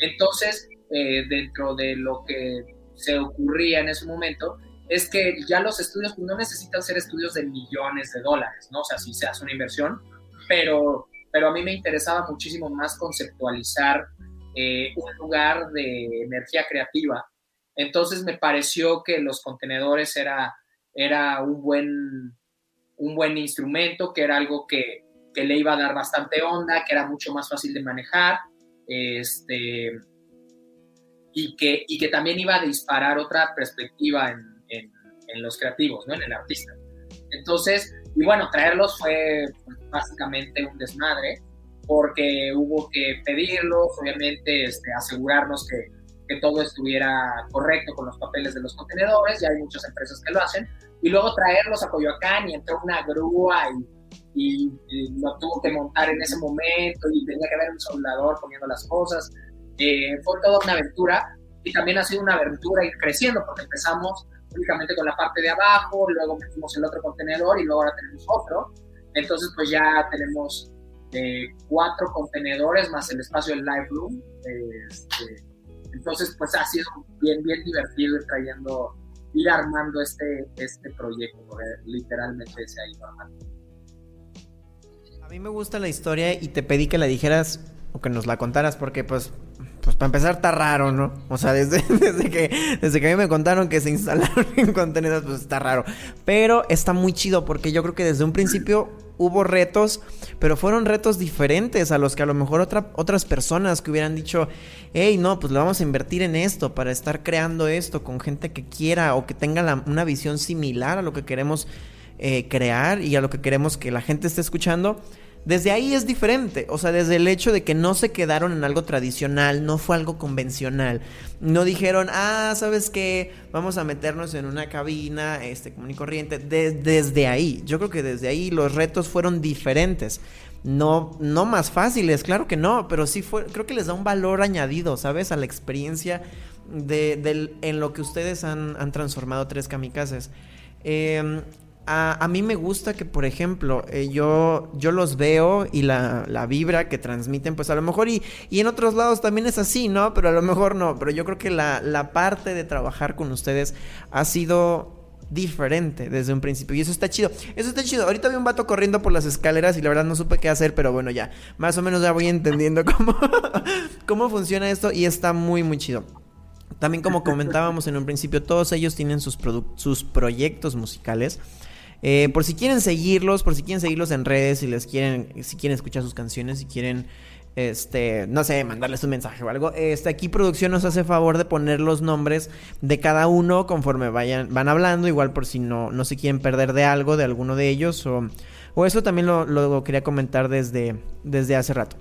Entonces, eh, dentro de lo que se ocurría en ese momento, es que ya los estudios pues, no necesitan ser estudios de millones de dólares, ¿no? O sea, si se hace una inversión, pero, pero a mí me interesaba muchísimo más conceptualizar eh, un lugar de energía creativa. Entonces me pareció que los contenedores era, era un, buen, un buen instrumento, que era algo que, que le iba a dar bastante onda, que era mucho más fácil de manejar, este, y, que, y que también iba a disparar otra perspectiva en, en, los creativos, ¿no? en el artista. Entonces, y bueno, traerlos fue básicamente un desmadre, porque hubo que pedirlos, obviamente este, asegurarnos que, que todo estuviera correcto con los papeles de los contenedores, ya hay muchas empresas que lo hacen, y luego traerlos a Coyoacán y entró una grúa y y, lo tuvo que montar en ese momento y tenía que haber un soldador poniendo las cosas. Eh, fue toda una aventura y también ha sido una aventura ir creciendo porque empezamos únicamente con la parte de abajo, luego metimos el otro contenedor y luego ahora tenemos otro. Entonces pues ya tenemos eh, cuatro contenedores más el espacio del Lightroom. Este, entonces pues ha sido bien, bien divertido ir trayendo, ir armando este, este proyecto, literalmente se ha ido armando. A mí me gusta la historia y te pedí que la dijeras o que nos la contaras porque pues pues para empezar está raro, ¿no? O sea, desde, (laughs) desde, que, desde que a mí me contaron que se instalaron (laughs) en contenedores, pues está raro. Pero está muy chido porque yo creo que desde un principio hubo retos, pero fueron retos diferentes a los que a lo mejor otra, otras personas que hubieran dicho, hey, no, pues le vamos a invertir en esto para estar creando esto con gente que quiera o que tenga una visión similar a lo que queremos eh, crear y a lo que queremos que la gente esté escuchando, desde ahí es diferente. O sea, desde el hecho de que no se quedaron en algo tradicional, no fue algo convencional. No dijeron, ah, ¿sabes qué? Vamos a meternos en una cabina este, común y corriente. desde ahí, yo creo que desde ahí los retos fueron diferentes. No, no más fáciles, claro que no, pero sí fue, creo que les da un valor añadido, ¿sabes? A la experiencia de, en lo que ustedes han, han transformado tres kamikazes. Eh, a, mí me gusta que, por ejemplo, eh, yo, yo los veo y la, la, vibra que transmiten, pues a lo mejor, y, y, en otros lados también es así, ¿no? Pero a lo mejor no, pero yo creo que la, la parte de trabajar con ustedes ha sido diferente desde un principio. Y eso está chido. Eso está chido. Ahorita vi un vato corriendo por las escaleras y la verdad no supe qué hacer, pero bueno, ya. Más o menos ya voy entendiendo cómo, (laughs) cómo funciona esto y está muy, muy chido. También como comentábamos en un principio, todos ellos tienen sus, sus proyectos musicales. Eh, por si quieren seguirlos, por si quieren seguirlos en redes, si les quieren, si quieren escuchar sus canciones, si quieren este, no sé, mandarles un mensaje o algo. Este, aquí producción nos hace favor de poner los nombres de cada uno conforme vayan, van hablando, igual por si no, no se quieren perder de algo, de alguno de ellos, o, o eso también lo, lo, quería comentar desde, desde hace rato.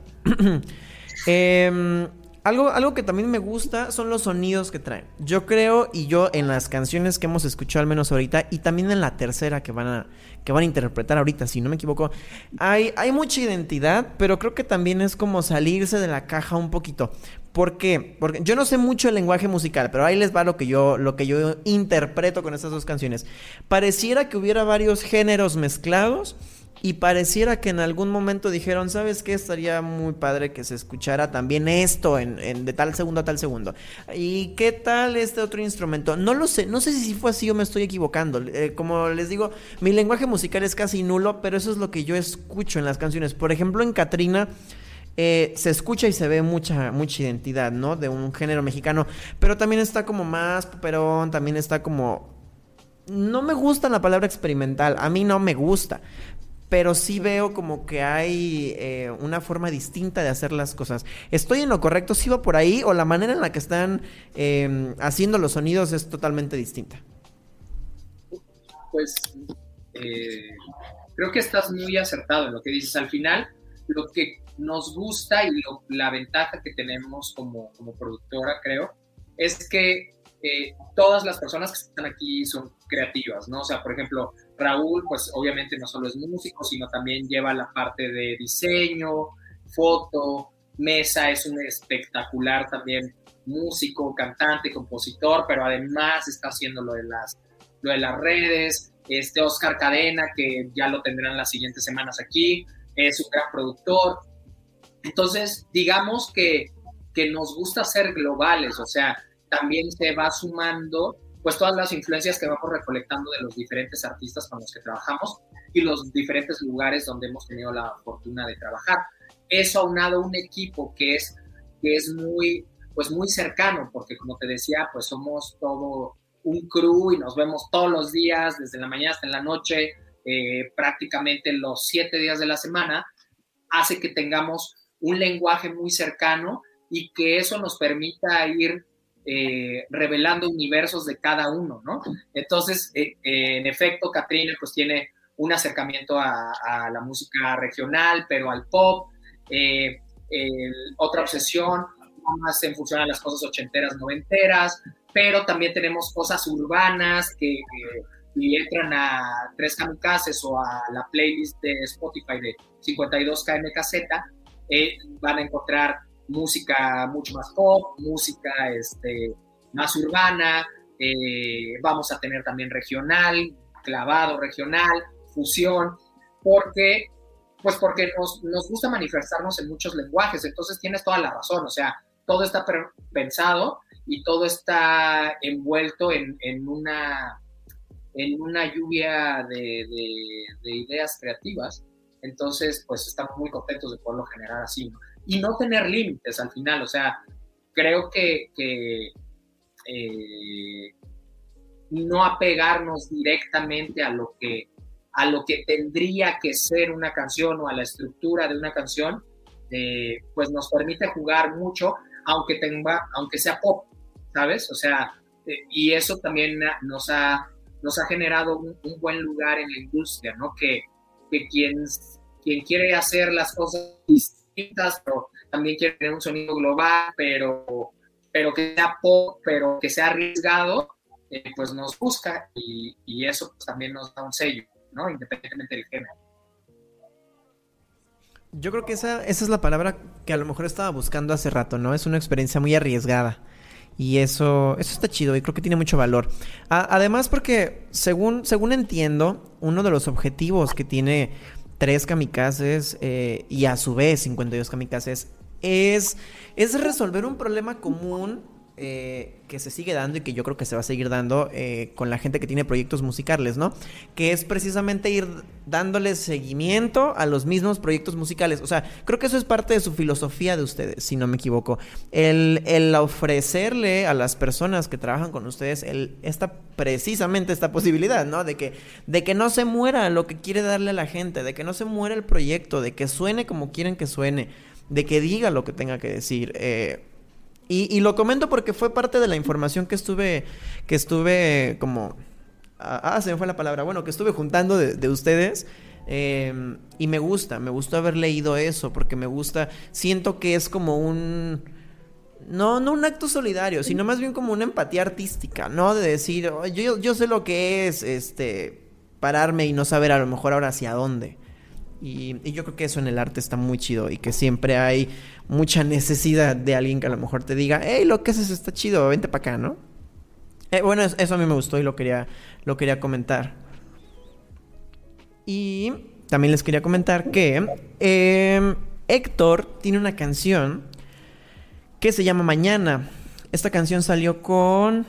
eh, (clears throat) algo, algo que también me gusta son los sonidos que traen. Yo creo, y yo en las canciones que hemos escuchado al menos ahorita, y también en la tercera que van a, que van a interpretar ahorita, si no me equivoco, hay, hay mucha identidad, pero creo que también es como salirse de la caja un poquito. ¿Por qué? Porque yo no sé mucho el lenguaje musical, pero ahí les va lo que yo, lo que yo interpreto con estas dos canciones. Pareciera que hubiera varios géneros mezclados y pareciera que en algún momento dijeron, ¿sabes qué? Estaría muy padre que se escuchara también esto en, de tal segundo a tal segundo. ¿Y qué tal este otro instrumento? No lo sé, no sé si fue así o me estoy equivocando. Eh, como les digo, mi lenguaje musical es casi nulo, pero eso es lo que yo escucho en las canciones. Por ejemplo, en Katrina... Eh, se escucha y se ve mucha, mucha identidad, ¿no? De un género mexicano. Pero también está como más poperón, también está como no me gusta la palabra experimental, a mí no me gusta, pero sí veo como que hay eh, una forma distinta de hacer las cosas. ¿Estoy en lo correcto? ¿Sí va por ahí? ¿O la manera en la que están em, haciendo los sonidos es totalmente distinta? Pues eh, creo que estás muy acertado en lo que dices. Al final, lo que nos gusta y la ventaja que tenemos como, como productora, creo, es que eh, todas las personas que están aquí son creativas, ¿no? O sea, por ejemplo, Raúl, pues obviamente no solo es músico, sino también lleva la parte de diseño, foto, Mesa es un espectacular también músico, cantante, compositor, pero además está haciendo lo de las, lo de las redes. Este Oscar Cadena, que ya lo tendrán las siguientes semanas aquí, es un gran productor. Entonces, digamos que, que nos gusta ser globales, o sea, también se va sumando pues todas las influencias que vamos recolectando de los diferentes artistas con los que trabajamos y los diferentes lugares donde hemos tenido la fortuna de trabajar. Eso aunado a un equipo que es, que es muy, pues muy cercano, porque como te decía, pues somos todo un crew y nos vemos todos los días, desde la mañana hasta la noche, eh, prácticamente los siete días de la semana, hace que tengamos un lenguaje muy cercano y que eso nos permita ir eh, revelando universos de cada uno, ¿no? Entonces, eh, eh, en efecto, Katrina pues tiene un acercamiento a, la música regional, pero al pop, otra obsesión, más en función a las cosas ochenteras, noventeras, pero también tenemos cosas urbanas que y entran a Tres Kamikazes o a la playlist de Spotify de 52 KMKZ, van a encontrar música mucho más pop, música este, más urbana, eh, vamos a tener también regional, clavado regional, fusión, porque, pues porque nos, nos gusta manifestarnos en muchos lenguajes, entonces tienes toda la razón, o sea, todo está pensado y todo está envuelto en, en una, en una lluvia de, de, ideas creativas. Entonces, pues estamos muy contentos de poderlo generar así. ¿no? Y no tener límites al final. O sea, creo que, eh, no apegarnos directamente a lo que a lo que tendría que ser una canción o a la estructura de una canción, eh, pues nos permite jugar mucho, aunque tenga, aunque sea pop, ¿sabes? O sea, eh, y eso también nos ha, nos ha generado un, buen lugar en la industria, ¿no? Que, que quien, quien quiere hacer las cosas pero también quiere tener un sonido global, pero, pero que sea pop, pero que sea arriesgado, eh, pues nos busca y, eso pues, también nos da un sello, ¿no? Independientemente del género. Yo creo que esa, esa es la palabra que a lo mejor estaba buscando hace rato, ¿no? Es una experiencia muy arriesgada. Y eso, eso está chido y creo que tiene mucho valor. además porque, según, según entiendo, uno de los objetivos que tiene tres kamikazes eh, y a su vez 52 kamikazes es, es resolver un problema común eh, que se sigue dando y que yo creo que se va a seguir dando eh, con la gente que tiene proyectos musicales, ¿no? Que es precisamente ir dándole seguimiento a los mismos proyectos musicales. O sea, creo que eso es parte de su filosofía de ustedes, si no me equivoco. El, el ofrecerle a las personas que trabajan con ustedes esta, precisamente esta posibilidad, ¿no? De que, de que no se muera lo que quiere darle a la gente, de que no se muera el proyecto, de que suene como quieren que suene, de que diga lo que tenga que decir. Eh, y, lo comento porque fue parte de la información que estuve, que estuve como... Ah, ah se me fue la palabra. Bueno, que estuve juntando de, ustedes. Em, y me gusta, me gustó haber leído eso porque me gusta, siento que es como un... No, no un acto solidario, sino más bien como una empatía artística, ¿no? De decir, yo, yo sé lo que es, este, pararme y no saber a lo mejor ahora hacia dónde. Y, yo creo que eso en el arte está muy chido y que siempre hay mucha necesidad de alguien que a lo mejor te diga, hey, lo que haces está chido, vente para acá, ¿no? Eh, bueno, eso a mí me gustó y lo quería, lo quería comentar. Y también les quería comentar que em, Héctor tiene una canción que se llama Mañana. Esta canción salió con...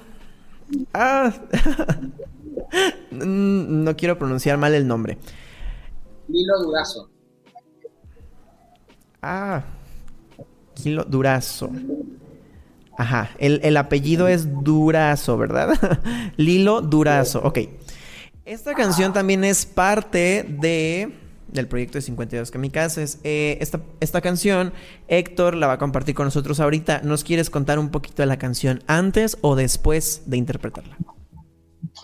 Ah, (laughs) no quiero pronunciar mal el nombre. Lilo Durazo. Ah, Lilo Durazo. Ajá, el, apellido es Durazo, ¿verdad? (laughs) Lilo Durazo, ok. Esta canción también es parte de del proyecto de 52 Kamikazes. Eh, esta, esta canción, Héctor la va a compartir con nosotros ahorita. ¿Nos quieres contar un poquito de la canción antes o después de interpretarla?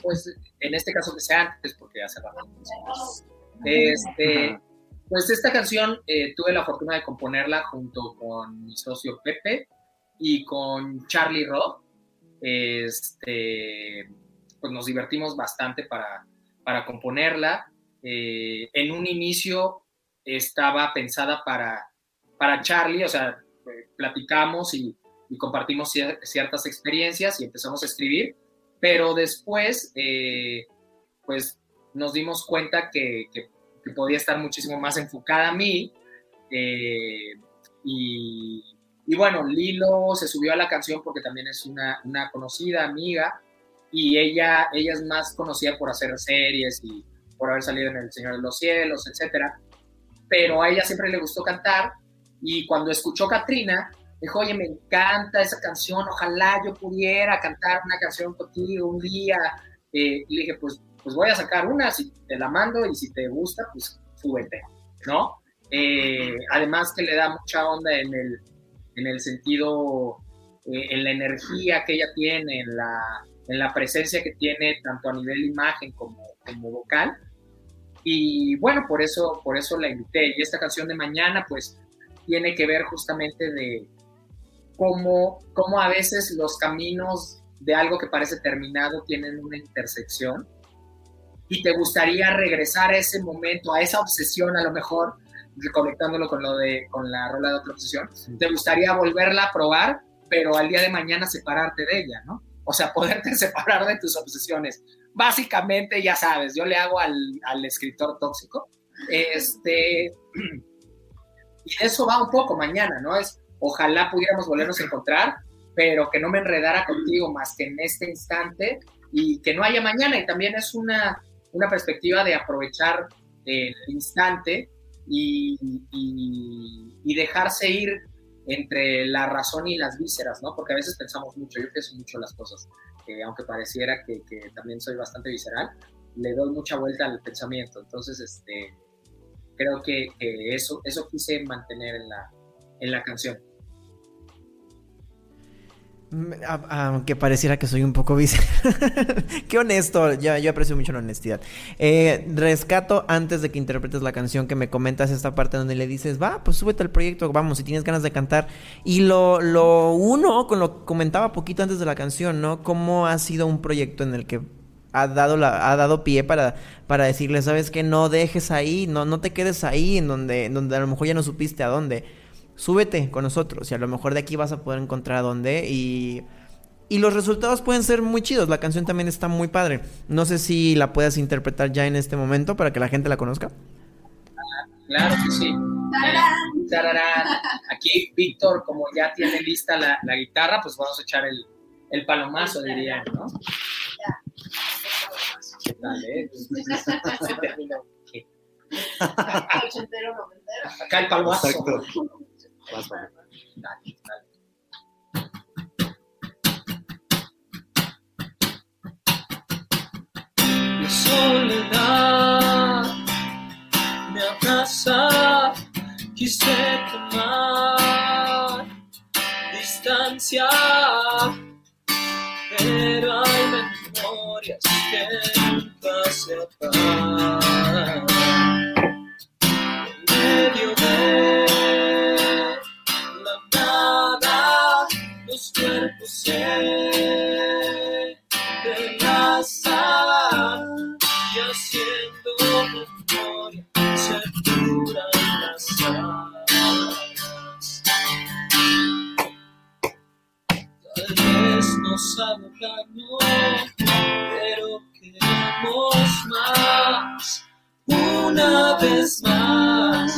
Pues en este caso que sea antes, porque hace rato. Este, pues esta canción eh, tuve la fortuna de componerla junto con mi socio Pepe y con Charlie Roth. Este, pues nos divertimos bastante para, para componerla. Eh, en un inicio estaba pensada para, para Charlie, o sea, platicamos y, compartimos ciertas experiencias y empezamos a escribir, pero después, eh, pues nos dimos cuenta que, podía estar muchísimo más enfocada a mí. Eh, y, bueno, Lilo se subió a la canción porque también es una, conocida amiga y ella, ella es más conocida por hacer series y por haber salido en El Señor de los Cielos, etc. Pero a ella siempre le gustó cantar y cuando escuchó Katrina, dijo, oye, me encanta esa canción, ojalá yo pudiera cantar una canción contigo un día. Eh, y le dije, pues pues voy a sacar una, si te la mando y si te gusta, pues súbete, ¿no? Eh, además que le da mucha onda en el, en el sentido, eh, en la energía que ella tiene, en la, en la presencia que tiene tanto a nivel imagen como, como vocal. Y bueno, por eso, por eso la invité. Y esta canción de mañana, pues, tiene que ver justamente de cómo, cómo a veces los caminos de algo que parece terminado tienen una intersección y te gustaría regresar a ese momento, a esa obsesión a lo mejor, reconectándolo con lo de con la rola de otra obsesión, te gustaría volverla a probar, pero al día de mañana separarte de ella, ¿no? O sea, poderte (laughs) separar de tus obsesiones. Básicamente, ya sabes, yo le hago al, al escritor tóxico. Este, (clears throat) y eso va un poco mañana, ¿no? Es, ojalá pudiéramos volvernos a encontrar, pero que no me enredara contigo más que en este instante y que no haya mañana. Y también es una, una perspectiva de aprovechar el instante y, dejarse ir entre la razón y las vísceras, ¿no? Porque a veces pensamos mucho, yo pienso mucho las cosas, aunque pareciera que, también soy bastante visceral, le doy mucha vuelta al pensamiento, entonces este, creo que, que eso, eso quise mantener en la, en la canción. Aunque pareciera que soy un poco vice. (laughs) Qué honesto, yo, yo, aprecio mucho la honestidad. Eh, rescato antes de que interpretes la canción que me comentas esta parte donde le dices, va, pues súbete al proyecto, vamos, si tienes ganas de cantar. Y lo, lo uno, con lo que comentaba poquito antes de la canción, ¿no? Cómo ha sido un proyecto en el que ha dado, la, ha dado pie para, para decirle, sabes que no dejes ahí, no, no te quedes ahí, en donde, en donde a lo mejor ya no supiste a dónde súbete con nosotros y a lo mejor de aquí vas a poder encontrar a dónde y, y los resultados pueden ser muy chidos. La canción también está muy padre. No sé si la puedas interpretar ya en este momento para que la gente la conozca. Claro que sí. Aquí Víctor, como ya tiene lista la, guitarra, pues vamos a echar el, El palomazo, dirían, ¿no? ¿Qué tal, eh? Se terminó. Acá el palomazo. Exacto. Vas, Pablo. Dale, dale. La soledad me abraza, quise tomar distancia, pero hay memorias que nunca se apagan. Haga daño, pero queremos más, una vez más.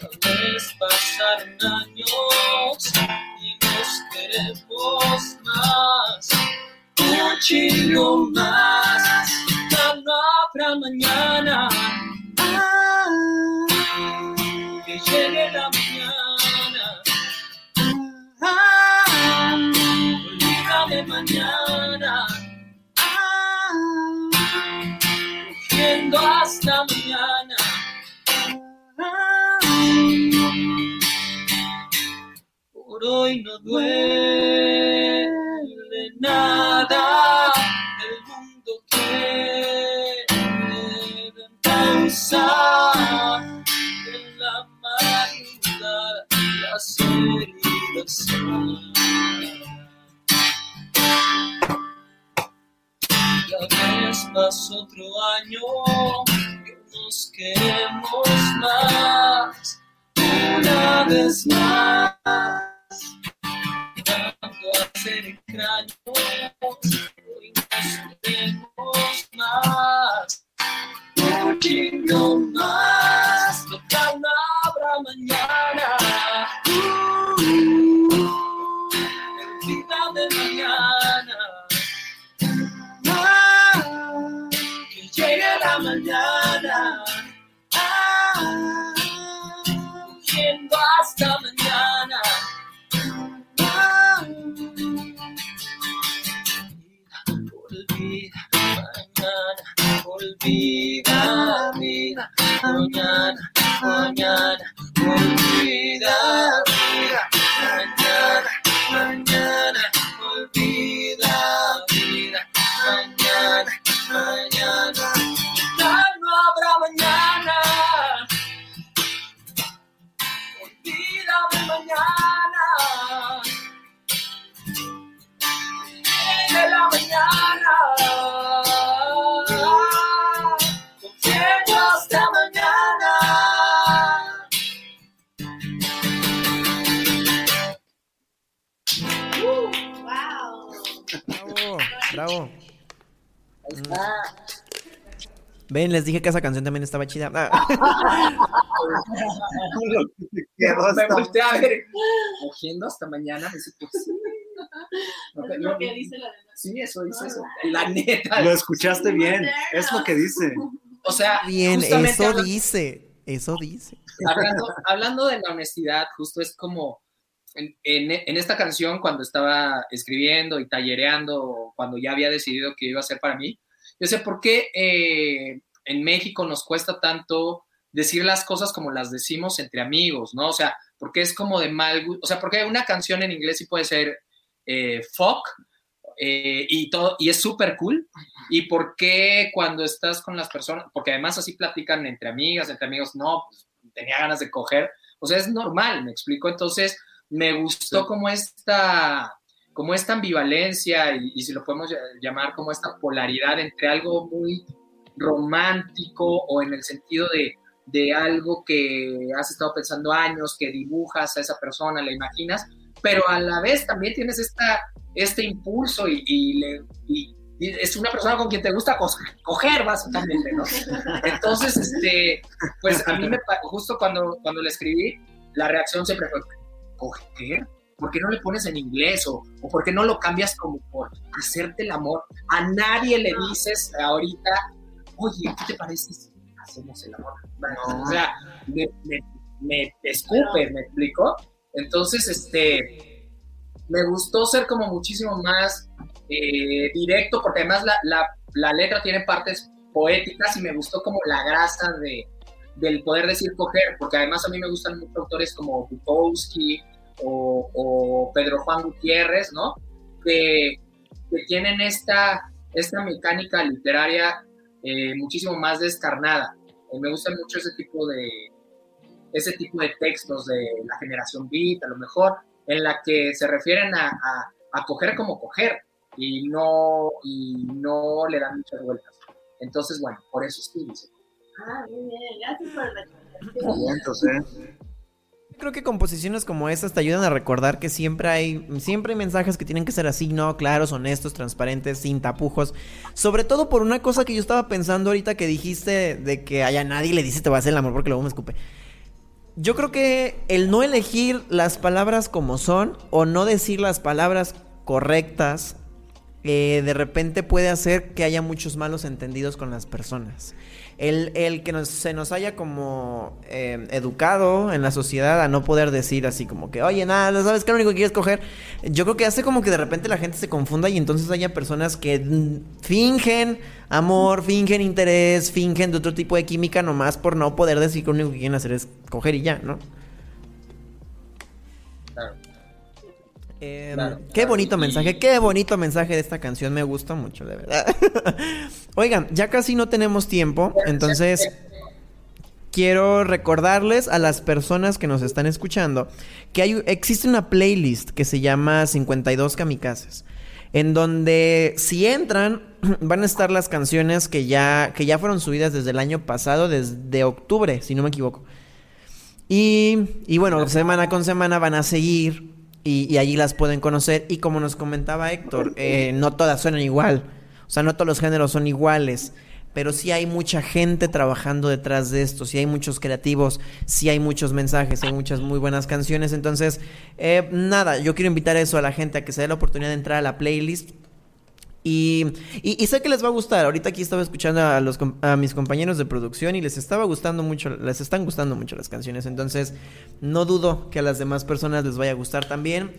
Tal vez pasaron años y nos queremos más, un chingo más. Hoy no duele nada. El mundo quiere danzar en la madrugada. Las heridas. Ya ves, pasó otro año que nos queremos más, una vez más. Dando a ser extraños, hoy nos olvida vida, mañana, mañana, olvida vida, Ven, les dije que esa canción también estaba chida. Ah, (laughs) Me volteé a ver. Cogiendo hasta mañana. Me dice, pues sí. No, (laughs) Es no, lo que dice la demás. Sí, eso dice eso. La neta. Lo escuchaste bien, es lo que dice. O sea, Bien, eso dice. Eso dice. hablando, hablando de la honestidad, justo es como en, en- en esta canción, cuando estaba escribiendo y tallereando, cuando ya había decidido que iba a ser para mí, yo sé por qué eh, en México nos cuesta tanto decir las cosas como las decimos entre amigos, ¿no? O sea, porque es como de mal gusto, o sea, porque una canción en inglés sí puede ser eh, fuck eh, y todo, y es súper cool. ¿Y por qué cuando estás con las personas? Porque además así platican entre amigas, entre amigos, no, pues, tenía ganas de coger. O sea, es normal, me explico. Entonces, me gustó Sí. como esta, como esta ambivalencia, y, si lo podemos ll- llamar como esta polaridad entre algo muy romántico o en el sentido de, de algo que has estado pensando años, que dibujas a esa persona, la imaginas, pero a la vez también tienes esta, este impulso y, y le- y- y es una persona con quien te gusta co- coger, básicamente. Entonces, este, pues a mí me, justo cuando, cuando le escribí, la reacción siempre fue, ¿coger? ¿Por qué no le pones en inglés? O, o ¿por qué no lo cambias como por hacerte el amor? A nadie le dices ahorita, oye, ¿qué te parece si hacemos el amor? O sea, me, me, me escupe, ¿me explico? Entonces, este, me gustó ser como muchísimo más eh, directo, porque además la, la, la, letra tiene partes poéticas y me gustó como la grasa de, del poder decir coger, porque además a mí me gustan muchos autores como Bukowski o, o Pedro Juan Gutiérrez, ¿no? Que, que tienen esta, esta mecánica literaria eh, muchísimo más descarnada. Eh, me gusta mucho ese tipo de ese tipo de textos de la generación beat, a lo mejor, en la que se refieren a, a, a coger como coger y no, y no le dan muchas vueltas. Entonces, bueno, por eso sí, dice. Ah, muy bien, gracias por la Entonces, Creo que composiciones como estas te ayudan a recordar que siempre hay, siempre hay mensajes que tienen que ser así, ¿no? Claros, honestos, transparentes, sin tapujos. Sobre todo por una cosa que yo estaba pensando ahorita que dijiste de que a nadie le dice te va a hacer el amor porque luego me escupe. Yo creo que el no elegir las palabras como son o no decir las palabras correctas eh, de repente puede hacer que haya muchos malos entendidos con las personas. El, el que nos, se nos haya como eh, educado en la sociedad a no poder decir así como que, oye, nada, ¿sabes qué? Lo único que quieres coger. Yo creo que hace como que de repente la gente se confunda y entonces haya personas que mm, fingen amor, fingen interés, fingen de otro tipo de química nomás por no poder decir que lo único que quieren hacer es coger y ya, ¿no? Eh, Claro, qué claro, bonito mensaje, qué bonito mensaje de esta canción, me gusta mucho, de verdad. (laughs) Oigan, ya casi no tenemos tiempo, entonces quiero recordarles a las personas que nos están escuchando que hay, existe una playlist que se llama 52 Kamikazes. En donde si entran (clears throat) van a estar las canciones que ya, que ya fueron subidas desde el año pasado, desde octubre, si no me equivoco. Y, y bueno, semana con semana van a seguir y, allí las pueden conocer. Y como nos comentaba Héctor, eh, no todas suenan igual. O sea, no todos los géneros son iguales. Pero sí hay mucha gente trabajando detrás de esto, sí hay muchos creativos, sí hay muchos mensajes, hay muchas muy buenas canciones. Entonces, eh, nada, yo quiero invitar a eso a la gente a que se dé la oportunidad de entrar a la playlist. Y, y, sé que les va a gustar. Ahorita aquí estaba escuchando a, mis compañeros de producción y les estaba gustando mucho, les están gustando mucho las canciones. Entonces, no dudo que a las demás personas les vaya a gustar también.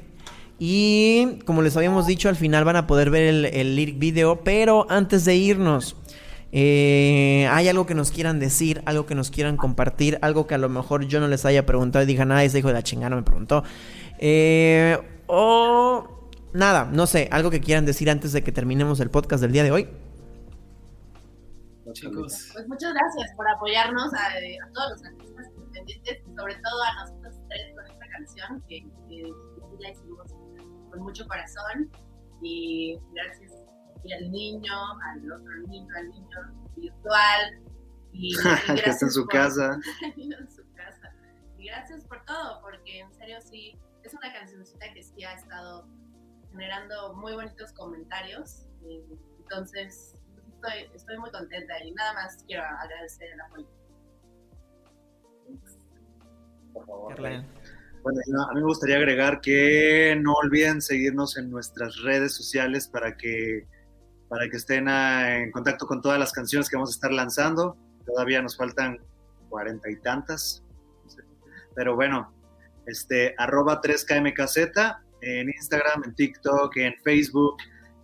Y como les habíamos dicho, al final van a poder ver el, el lyric video. Pero antes de irnos, eh, hay algo que nos quieran decir, algo que nos quieran compartir, algo que a lo mejor yo no les haya preguntado y digan, ah, ese hijo de la chingada no me preguntó. Eh, o nada, no sé, algo que quieran decir antes de que terminemos el podcast del día de hoy. Chicos, Pues muchas gracias por apoyarnos a, a todos los artistas independientes sobre todo a nosotros tres con esta canción que, que la hicimos con mucho corazón y gracias y al niño, al otro niño, al niño virtual y, (laughs) y que está en su por- casa. al (laughs) niño en su casa. Y gracias por todo, porque en serio sí, es una cancioncita que sí ha estado generando muy bonitos comentarios. eh, entonces, estoy, estoy muy contenta y nada más quiero agradecer el apoyo. Por favor. Bueno, no, a mí me gustaría agregar que no olviden seguirnos en nuestras redes sociales para que, para que estén en contacto con todas las canciones que vamos a estar lanzando. Todavía nos faltan cuarenta y tantas. Pero bueno, este, arroba 3KMKZ en Instagram, en TikTok, en Facebook,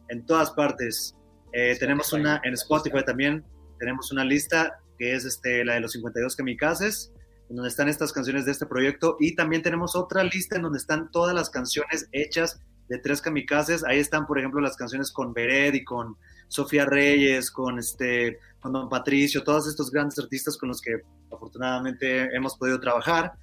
en todas partes. Eh, tenemos una, en Spotify también, tenemos una lista que es este, la de los 52 kamikazes en donde están estas canciones de este proyecto y también tenemos otra lista en donde están todas las canciones hechas de tres kamikazes. Ahí están, por ejemplo, las canciones con Beret y con Sofía Reyes, con este, con Don Patricio, todos estos grandes artistas con los que afortunadamente hemos podido trabajar.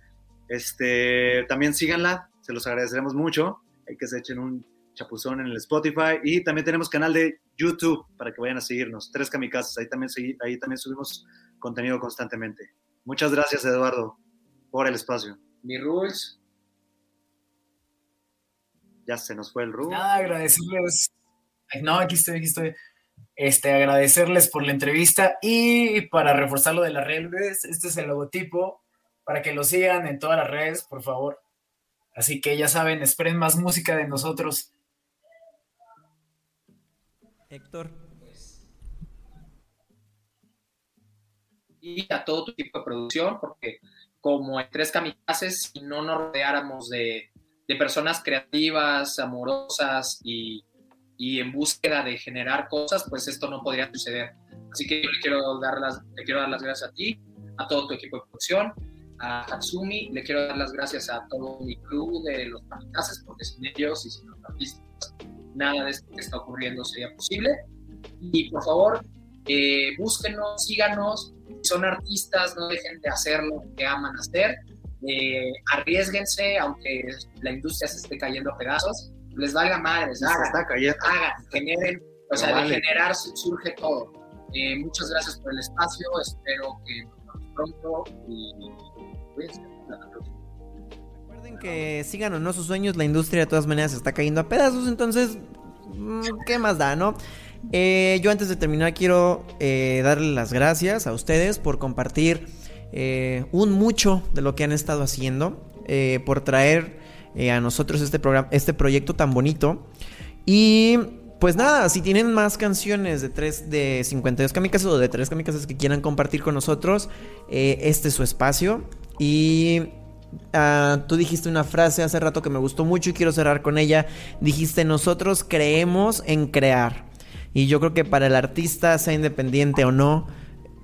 Este, también síganla, se los agradeceremos mucho. Hay que se echen un chapuzón en el Spotify y también tenemos canal de YouTube para que vayan a seguirnos, Tres Kamikazes. Ahí también, ahí también subimos contenido constantemente. Muchas gracias, Eduardo, por el espacio. Mi rules. Ya se nos fue el RU. nada, agradecerles. Ay, No, aquí estoy, aquí estoy. Este, agradecerles por la entrevista y para reforzar lo de las redes, este es el logotipo para que lo sigan en todas las redes, por favor. Así que ya saben, esperen más música de nosotros. Héctor. Y a todo tu equipo de producción, porque como en Tres Kamikazes, si no nos rodeáramos de, de personas creativas, amorosas y, y, en búsqueda de generar cosas, pues esto no podría suceder. Así que yo le quiero dar las, le quiero dar las gracias a ti, a todo tu equipo de producción, a Hatsumi, le quiero dar las gracias a todo mi crew de los kamikazes, porque sin ellos y sin los artistas, nada de esto que está ocurriendo sería posible. Y por favor, eh, búsquenos, síganos, si son artistas, no dejen de hacer lo que aman hacer, eh, arriesguense, aunque la industria se esté cayendo a pedazos, les valga madres, hagan, está cayendo. hagan, generen, o sea, vale. de generar surge todo. Eh, muchas gracias por el espacio, espero que nos vemos pronto y Recuerden que sigan o no sus sueños, la industria de todas maneras está cayendo a pedazos, entonces, mm, ¿qué más da, no? Eh, yo antes de terminar quiero eh, darle las gracias a ustedes por compartir eh, un mucho de lo que han estado haciendo, por traer a nosotros este programa, este proyecto tan bonito. Y pues nada, si tienen más canciones de 3 de 52 kamikazes o de 3 kamikazes que quieran compartir con nosotros, este es su espacio. Y ah, tú dijiste una frase hace rato que me gustó mucho y quiero cerrar con ella. Dijiste, nosotros creemos en crear. Y yo creo que para el artista, sea independiente o no,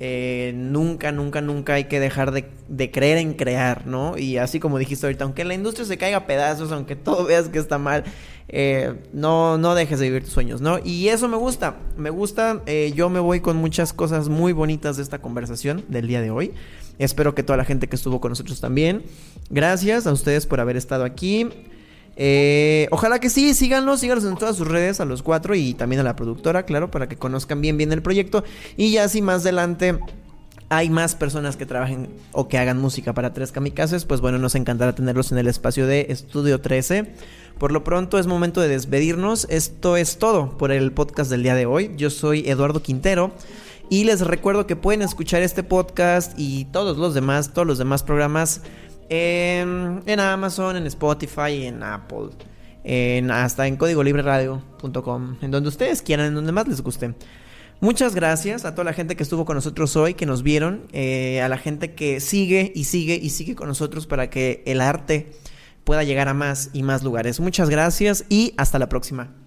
eh, nunca, nunca, nunca hay que dejar de, de creer en crear, ¿no? Y así como dijiste ahorita, aunque la industria se caiga a pedazos, aunque todo (laughs) veas que está mal, eh, no, no dejes de vivir tus sueños, ¿no? Y eso me gusta, me gusta, eh, yo me voy con muchas cosas muy bonitas de esta conversación del día de hoy. Espero que toda la gente que estuvo con nosotros también. Gracias a ustedes por haber estado aquí. Eh, ojalá que sí, síganos, síganos en todas sus redes a los cuatro y también a la productora, claro, para que conozcan bien bien el proyecto. Y ya si más adelante hay más personas que trabajen o que hagan música para Tres Kamikazes, pues bueno, nos encantará tenerlos en el espacio de Estudio 13. Por lo pronto es momento de despedirnos. Esto es todo por el podcast del día de hoy. Yo soy Eduardo Quintero. Y les recuerdo que pueden escuchar este podcast y todos los demás, todos los demás programas en, en Amazon, en Spotify, en Apple, en, hasta en códigolibreradio.com, en donde ustedes quieran, en donde más les guste. Muchas gracias a toda la gente que estuvo con nosotros hoy, que nos vieron, eh, a la gente que sigue y sigue y sigue con nosotros para que el arte pueda llegar a más y más lugares. Muchas gracias y hasta la próxima.